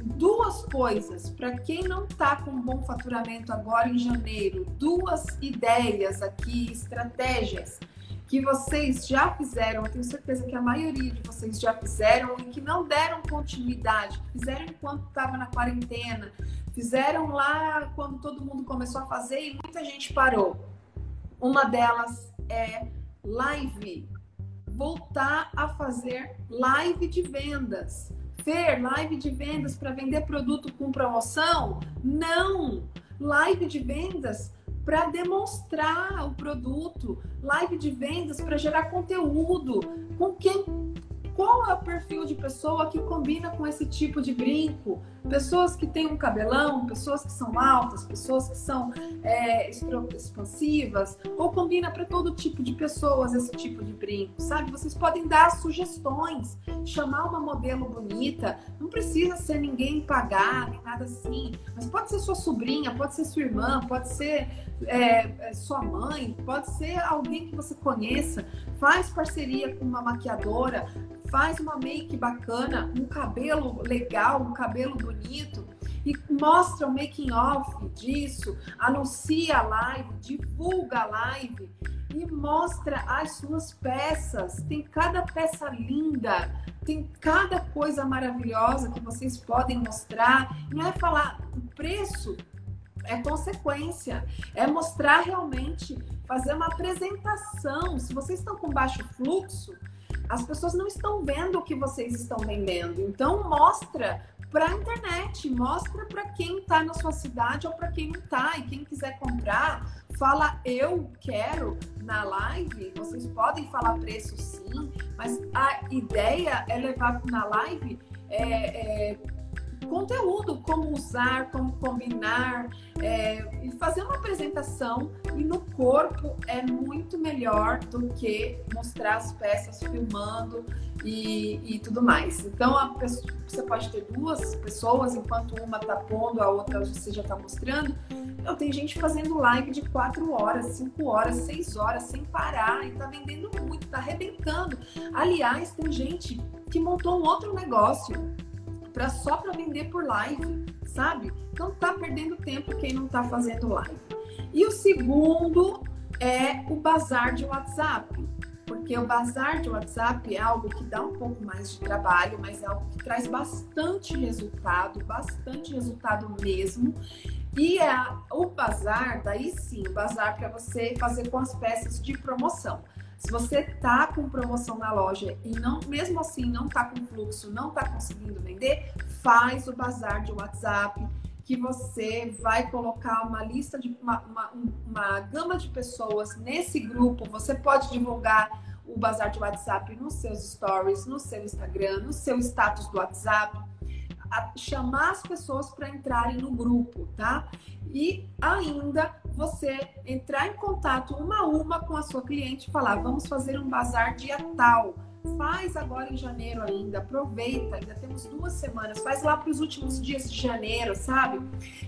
duas coisas para quem não está com bom faturamento agora em janeiro, duas ideias aqui, estratégias que vocês já fizeram, eu tenho certeza que a maioria de vocês já fizeram e que não deram continuidade, fizeram enquanto estava na quarentena, fizeram lá quando todo mundo começou a fazer e muita gente parou. Uma delas é live voltar a fazer live de vendas. Fer, live de vendas para vender produto com promoção? Não! Live de vendas para demonstrar o produto, live de vendas para gerar conteúdo. Com quem qual é o perfil de pessoa que combina com esse tipo de brinco? Pessoas que têm um cabelão, pessoas que são altas, pessoas que são é, expansivas, ou combina para todo tipo de pessoas esse tipo de brinco, sabe? Vocês podem dar sugestões, chamar uma modelo bonita, não precisa ser ninguém pagar, nem nada assim, mas pode ser sua sobrinha, pode ser sua irmã, pode ser é, é sua mãe, pode ser alguém que você conheça, faz parceria com uma maquiadora, faz uma make bacana, um cabelo legal, um cabelo bonito e mostra o making off disso, anuncia a live, divulga a live e mostra as suas peças. Tem cada peça linda, tem cada coisa maravilhosa que vocês podem mostrar. Não é falar o preço, é consequência, é mostrar realmente, fazer uma apresentação. Se vocês estão com baixo fluxo, as pessoas não estão vendo o que vocês estão vendendo. Então mostra para a internet, mostra para quem está na sua cidade ou para quem não está. E quem quiser comprar, fala eu quero na live. Vocês podem falar preço sim, mas a ideia é levar na live é, é, conteúdo, como usar, como combinar, é, e fazer uma apresentação e no corpo é muito melhor do que mostrar as peças filmando e, e tudo mais. Então pessoa, você pode ter duas pessoas, enquanto uma está pondo, a outra você já está mostrando. Então, tem gente fazendo live de 4 horas, 5 horas, 6 horas, sem parar, e está vendendo muito, está arrebentando. Aliás, tem gente que montou um outro negócio para só para vender por live, sabe? Então tá perdendo tempo quem não tá fazendo live. E o segundo é o bazar de WhatsApp, porque o bazar de WhatsApp é algo que dá um pouco mais de trabalho, mas é algo que traz bastante resultado, bastante resultado mesmo. E é o bazar, daí sim, o bazar para você fazer com as peças de promoção. Se você tá com promoção na loja e não, mesmo assim não tá com fluxo, não tá conseguindo vender, faz o bazar de WhatsApp, que você vai colocar uma lista de uma, uma, uma gama de pessoas nesse grupo. Você pode divulgar o bazar de WhatsApp nos seus stories, no seu Instagram, no seu status do WhatsApp, chamar as pessoas para entrarem no grupo, tá? E ainda você entrar em contato uma a uma com a sua cliente e falar: vamos fazer um bazar dia tal Faz agora em janeiro ainda, aproveita, ainda temos duas semanas, faz lá para os últimos dias de janeiro, sabe?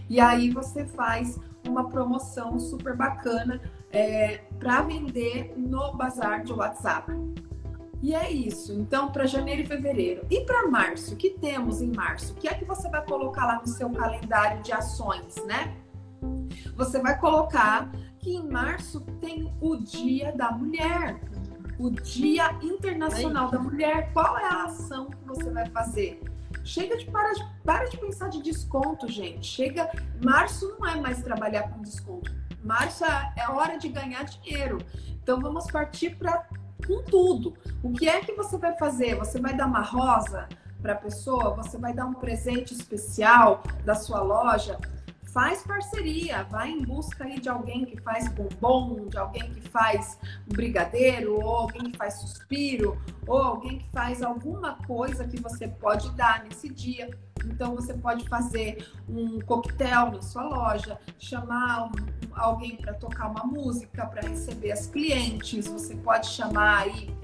E aí você faz uma promoção super bacana é, para vender no bazar de WhatsApp. E é isso. Então, para janeiro e fevereiro. E para março, o que temos em março? O que é que você vai colocar lá no seu calendário de ações, né? Você vai colocar que em março tem o Dia da Mulher o Dia Internacional da Mulher. Qual é a ação que você vai fazer? Chega de para, de para de pensar de desconto, gente. Chega, março não é mais trabalhar com desconto. Março é, é hora de ganhar dinheiro. Então vamos partir para com tudo. O que é que você vai fazer? Você vai dar uma rosa para a pessoa? Você vai dar um presente especial da sua loja? Faz parceria, vai em busca aí de alguém que faz bombom, de alguém que faz brigadeiro, ou alguém que faz suspiro, ou alguém que faz alguma coisa que você pode dar nesse dia. Então você pode fazer um coquetel na sua loja, chamar um, alguém para tocar uma música, para receber as clientes, você pode chamar aí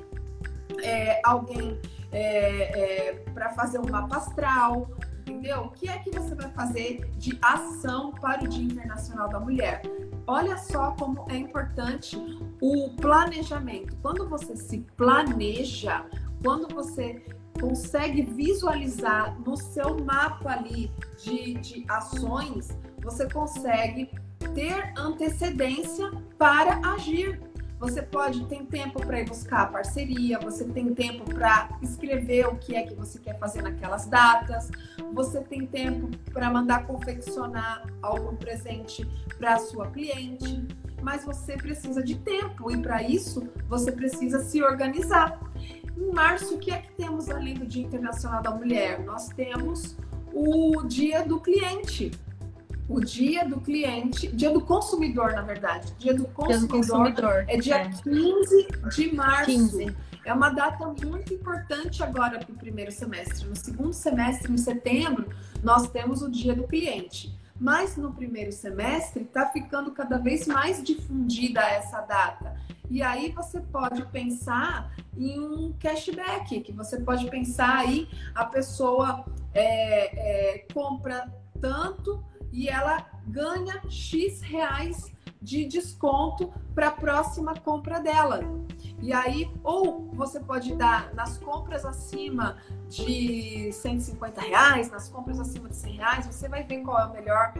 é, alguém é, é, para fazer um mapa astral entendeu? O que é que você vai fazer de ação para o Dia Internacional da Mulher? Olha só como é importante o planejamento. Quando você se planeja, quando você consegue visualizar no seu mapa ali de, de ações, você consegue ter antecedência para agir. Você pode ter tempo para ir buscar a parceria, você tem tempo para escrever o que é que você quer fazer naquelas datas, você tem tempo para mandar confeccionar algum presente para a sua cliente, mas você precisa de tempo e para isso você precisa se organizar. Em março, o que é que temos além do Dia Internacional da Mulher? Nós temos o Dia do Cliente o dia do cliente, dia do consumidor, na verdade. Dia do consumidor, dia do consumidor é dia é. 15 de março. 15. É uma data muito importante agora para o primeiro semestre. No segundo semestre, em setembro, nós temos o dia do cliente. Mas no primeiro semestre está ficando cada vez mais difundida essa data. E aí você pode pensar em um cashback, que você pode pensar aí a pessoa é, é, compra tanto e ela ganha X reais de desconto para a próxima compra dela. E aí, ou você pode dar nas compras acima de 150 reais, nas compras acima de 100 reais, você vai ver qual é o melhor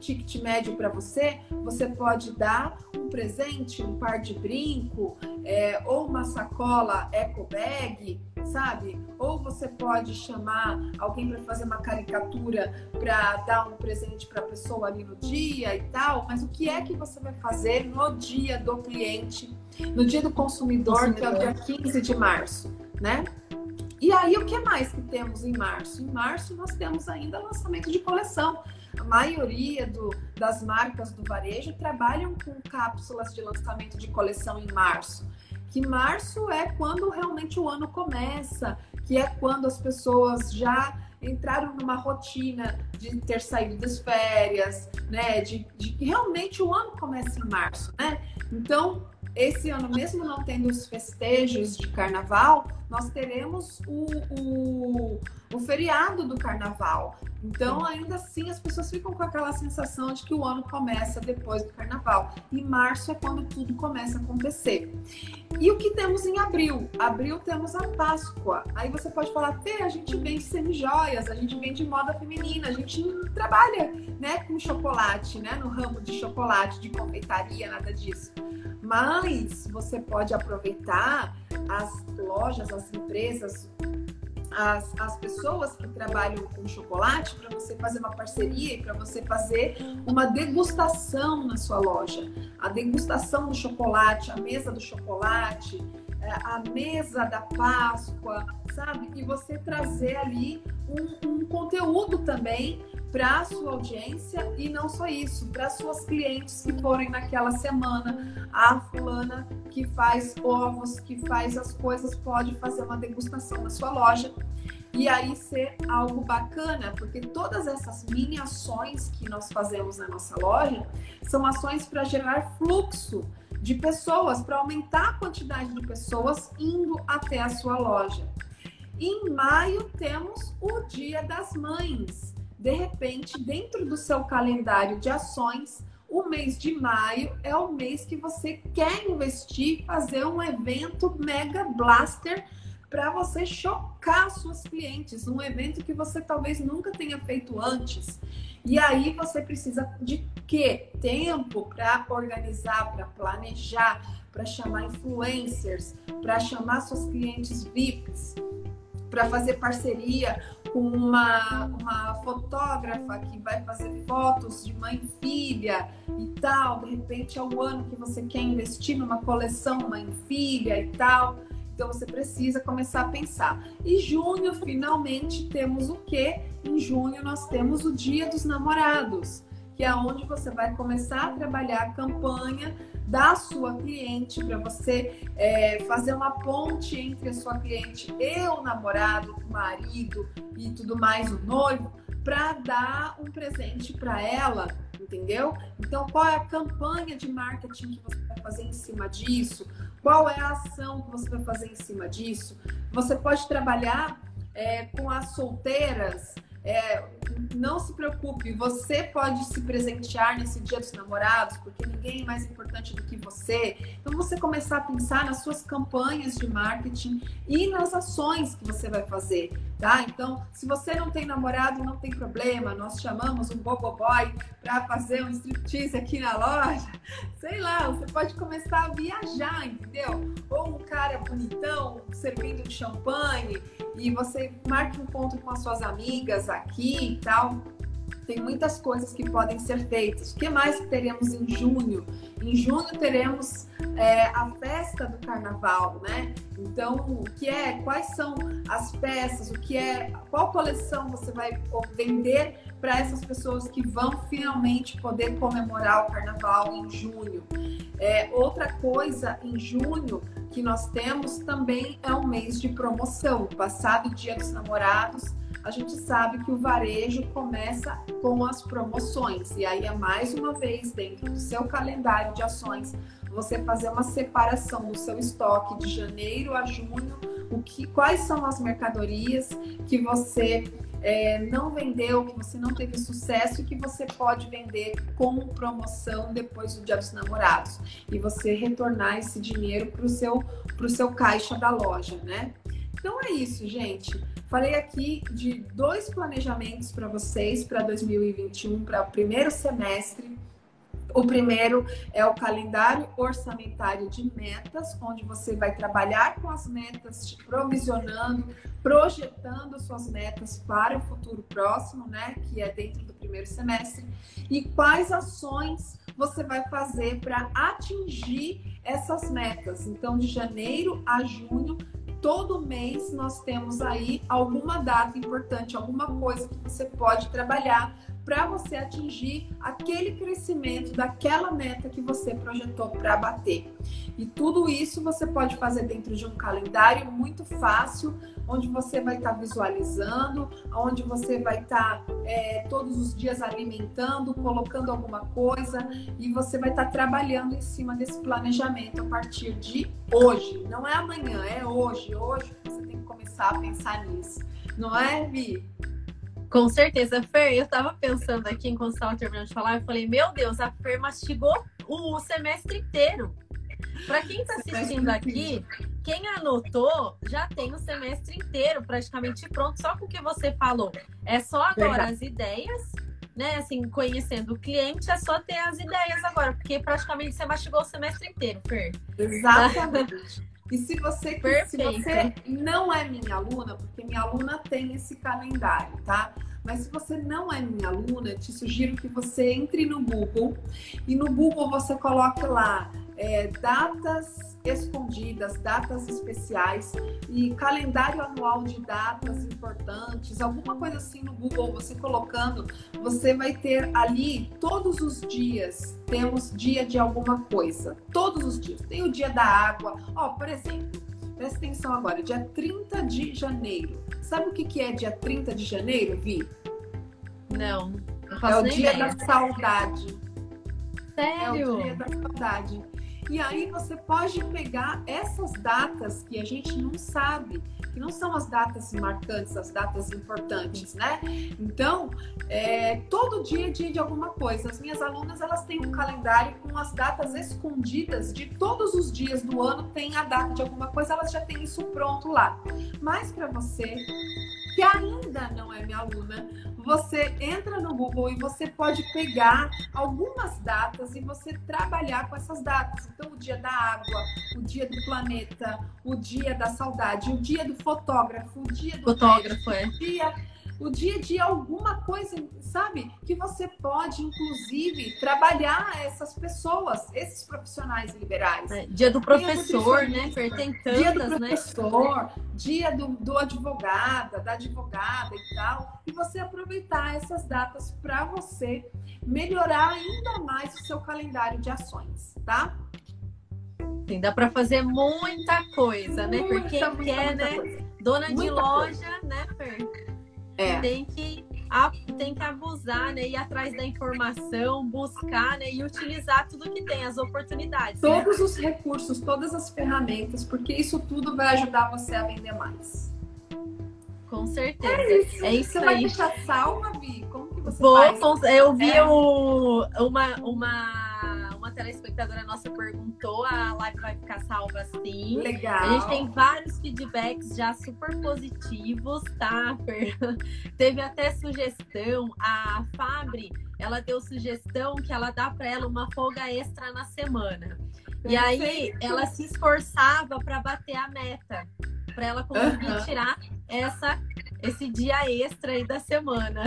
ticket médio para você. Você pode dar um presente, um par de brinco, é, ou uma sacola eco bag, sabe? Ou você pode chamar alguém para fazer uma caricatura para dar um presente para a pessoa ali no dia e tal. Mas o que é que você vai fazer no dia do cliente, no dia do consumidor, consumidor. que é o dia 15 de março, né? E aí, o que mais que temos em março? Em março, nós temos ainda lançamento de coleção. A maioria do, das marcas do varejo trabalham com cápsulas de lançamento de coleção em março. Que março é quando realmente o ano começa, que é quando as pessoas já entraram numa rotina de ter saído das férias, né? De, de que realmente o ano começa em março, né? Então, esse ano, mesmo não tendo os festejos de carnaval, nós teremos o, o, o, feriado do carnaval. Então, ainda assim, as pessoas ficam com aquela sensação de que o ano começa depois do carnaval. E março é quando tudo começa a acontecer. E o que temos em abril? Abril temos a Páscoa. Aí você pode falar, Fê, a gente vende semijoias, a gente vende moda feminina, a gente trabalha né, com chocolate, né? No ramo de chocolate, de confeitaria, nada disso. Mas você pode aproveitar as lojas, as empresas, as, as pessoas que trabalham com chocolate para você fazer uma parceria e para você fazer uma degustação na sua loja. A degustação do chocolate, a mesa do chocolate, é, a mesa da Páscoa, sabe? E você trazer ali um, um conteúdo também para sua audiência e não só isso, para suas clientes que forem naquela semana. A fulana que faz ovos, que faz as coisas, pode fazer uma degustação na sua loja e aí ser algo bacana, porque todas essas mini ações que nós fazemos na nossa loja são ações para gerar fluxo de pessoas, para aumentar a quantidade de pessoas indo até a sua loja. Em maio temos o Dia das Mães. De repente, dentro do seu calendário de ações, o mês de maio é o mês que você quer investir, fazer um evento mega blaster para você chocar suas clientes, um evento que você talvez nunca tenha feito antes. E aí você precisa de quê? Tempo para organizar, para planejar, para chamar influencers, para chamar suas clientes VIPs, para fazer parceria uma, uma fotógrafa que vai fazer fotos de mãe e filha e tal. De repente é o ano que você quer investir numa coleção mãe e filha e tal. Então você precisa começar a pensar. E junho, finalmente, temos o quê? Em junho nós temos o Dia dos Namorados, que é onde você vai começar a trabalhar a campanha da sua cliente para você é, fazer uma ponte entre a sua cliente e o namorado, o marido e tudo mais, o noivo, para dar um presente para ela entendeu? Então, qual é a campanha de marketing que você vai fazer em cima disso? Qual é a ação que você vai fazer em cima disso? Você pode trabalhar é, com as solteiras. É, não se preocupe, você pode se presentear nesse dia dos namorados, porque ninguém é mais importante do que você. Então, você começar a pensar nas suas campanhas de marketing e nas ações que você vai fazer tá? Então, se você não tem namorado, não tem problema. Nós chamamos um bobo boy para fazer um striptease aqui na loja. Sei lá, você pode começar a viajar, entendeu? Ou um cara bonitão servindo de champanhe e você marca um encontro com as suas amigas aqui e tal. Tem muitas coisas que podem ser feitas. O que mais teremos em junho? Em junho teremos é, a festa do carnaval, né? Então, o que é? Quais são as peças? O que é? Qual coleção você vai vender para essas pessoas que vão finalmente poder comemorar o carnaval em junho? É, outra coisa, em junho, que nós temos também é um mês de promoção. Passado o Dia dos Namorados, a gente sabe que o varejo começa com as promoções. E aí é mais uma vez dentro do seu calendário de ações você fazer uma separação do seu estoque de janeiro a junho, o que, quais são as mercadorias que você é, não vendeu, que você não teve sucesso e que você pode vender com promoção depois do Dia dos Namorados. E você retornar esse dinheiro para o seu, seu caixa da loja, né? Então é isso, gente. Falei aqui de dois planejamentos para vocês para 2021, para o primeiro semestre. O primeiro é o calendário orçamentário de metas, onde você vai trabalhar com as metas, te provisionando, projetando suas metas para o futuro próximo, né? Que é dentro do primeiro semestre. E quais ações você vai fazer para atingir essas metas. Então, de janeiro a junho, todo mês nós temos aí alguma data importante, alguma coisa que você pode trabalhar para você atingir aquele crescimento daquela meta que você projetou para bater. E tudo isso você pode fazer dentro de um calendário muito fácil, onde você vai estar tá visualizando, onde você vai estar tá, é, todos os dias alimentando, colocando alguma coisa e você vai estar tá trabalhando em cima desse planejamento a partir de hoje. Não é amanhã, é hoje. Hoje você tem que começar a pensar nisso. Não é, Vi? Com certeza, Fer, eu tava pensando aqui enquanto estava terminando de falar, eu falei, meu Deus, a Fer mastigou o semestre inteiro. Para quem está assistindo aqui, quem anotou já tem o semestre inteiro praticamente pronto, só com o que você falou. É só agora as ideias, né? Assim, conhecendo o cliente, é só ter as ideias agora, porque praticamente você mastigou o semestre inteiro, Fer. Exatamente. E se você, se você não é minha aluna, porque minha aluna tem esse calendário, tá? Mas se você não é minha aluna, te sugiro que você entre no Google e no Google você coloque lá é, datas escondidas, datas especiais e calendário anual de datas importantes, alguma coisa assim no Google, você colocando, você vai ter ali todos os dias, temos dia de alguma coisa, todos os dias. Tem o dia da água, ó, por exemplo, presta atenção agora, dia 30 de janeiro. Sabe o que, que é dia 30 de janeiro, Vi? Não. não é o dia ideia. da saudade. Sério? É o dia da saudade. E aí você pode pegar essas datas que a gente não sabe, que não são as datas marcantes, as datas importantes, né? Então, é, todo dia é dia de alguma coisa. As minhas alunas elas têm um calendário com as datas escondidas de todos os dias do ano tem a data de alguma coisa, elas já têm isso pronto lá. Mas para você que ainda não é minha aluna, você entra no Google e você pode pegar algumas datas e você trabalhar com essas datas. Então, o dia da água, o dia do planeta, o dia da saudade, o dia do fotógrafo, o dia do fotógrafo, é. o dia o dia de alguma coisa, sabe? Que você pode, inclusive, trabalhar essas pessoas, esses profissionais liberais. É, dia do professor, dia do né? Tantas, dia do né? professor, né? dia do, do advogada, da advogada e tal. E você aproveitar essas datas para você melhorar ainda mais o seu calendário de ações, tá? Sim, dá para fazer muita coisa, muita, né? Porque quem muita, quer, muita né? Coisa. Dona de loja, coisa. né, Fer? É. Tem que tem que abusar, né? Ir atrás da informação, buscar, né? E utilizar tudo que tem, as oportunidades. Né? Todos né? os recursos, todas as ferramentas, porque isso tudo vai ajudar você a vender mais. Com certeza. É isso, é isso você aí. vai deixar salva, Vi? Como que você Vou, faz? Eu vi é. o, uma, uma telespectadora nossa perguntou, a live vai ficar salva sim. Legal. A gente tem vários feedbacks já super positivos, tá? Teve até sugestão, a Fabri, ela deu sugestão que ela dá para ela uma folga extra na semana. E aí ela se esforçava para bater a meta, para ela conseguir uhum. tirar essa esse dia extra aí da semana.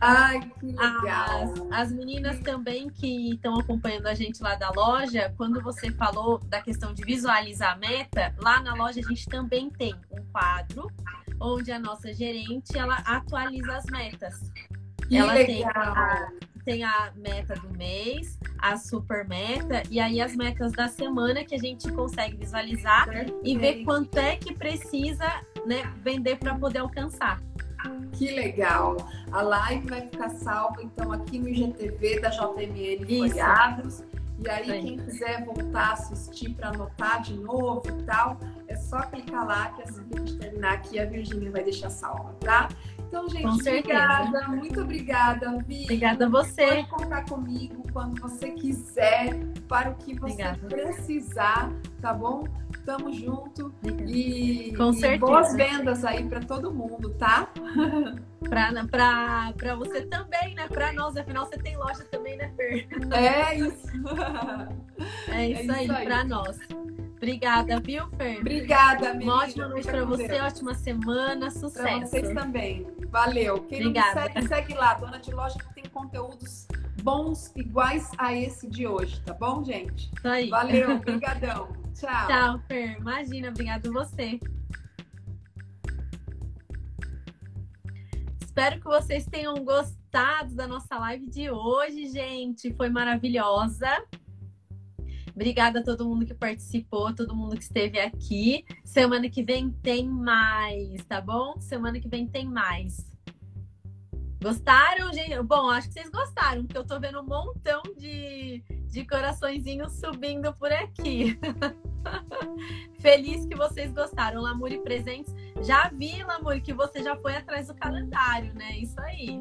Ai, que legal! As, as meninas também que estão acompanhando a gente lá da loja, quando você falou da questão de visualizar a meta, lá na loja a gente também tem um quadro onde a nossa gerente ela atualiza as metas. Que ela legal. tem a, tem a meta do mês, a super meta e aí as metas da semana que a gente consegue visualizar Perfeito. e ver quanto é que precisa né, vender para poder alcançar. Que legal! A live vai ficar salva então aqui no IGTV da JMN Folhados. E aí, Sim. quem quiser voltar a assistir para anotar de novo e tal, é só clicar lá que assim que a gente terminar aqui, a Virgínia vai deixar salva, tá? Então, gente, obrigada, muito obrigada, Vi. Obrigada a você. Pode contar comigo quando você quiser, para o que você obrigada. precisar, tá bom? Tamo junto. E, Com e certeza. boas vendas aí para todo mundo, tá? para você também, né? Para nós, afinal você tem loja também, né, Fer? É isso. É isso, é isso aí, aí. para nós. Obrigada, viu, Fer? Obrigada, amiga. Uma ótima noite para você, ótima semana, sucesso. Para vocês também. Valeu. Quem Obrigada. segue, segue lá. Dona de Loja que tem conteúdos bons iguais a esse de hoje, tá bom, gente? Isso aí. Valeu, obrigadão. Tchau. Tchau, Fer. Imagina, obrigado você. Espero que vocês tenham gostado da nossa live de hoje, gente. Foi maravilhosa. Obrigada a todo mundo que participou, todo mundo que esteve aqui. Semana que vem tem mais, tá bom? Semana que vem tem mais. Gostaram, gente? Bom, acho que vocês gostaram, porque eu tô vendo um montão de, de coraçõezinhos subindo por aqui. Feliz que vocês gostaram. Lamuri Presentes. Já vi, Lamuri, que você já foi atrás do calendário, né? Isso aí.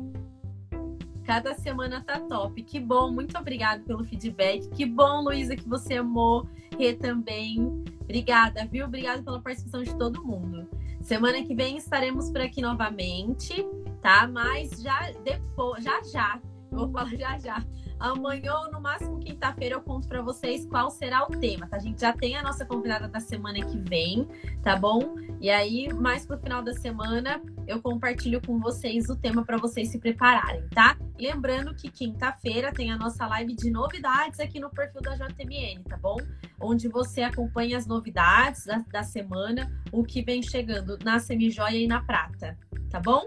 Cada semana tá top. Que bom, muito obrigada pelo feedback. Que bom, Luísa, que você amou. Rê também. Obrigada, viu? Obrigada pela participação de todo mundo. Semana que vem estaremos por aqui novamente, tá? Mas já depois, já já, vou falar já já. Amanhã ou no máximo quinta-feira eu conto para vocês qual será o tema, tá? A gente já tem a nossa convidada da semana que vem, tá bom? E aí, mais pro final da semana, eu compartilho com vocês o tema para vocês se prepararem, tá? Lembrando que quinta-feira tem a nossa live de novidades aqui no perfil da JMN, tá bom? Onde você acompanha as novidades da, da semana, o que vem chegando na semijoia e na prata, tá bom?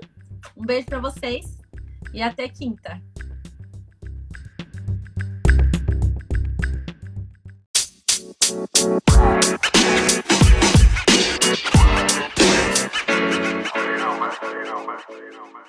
Um beijo para vocês e até quinta. You know, man. You.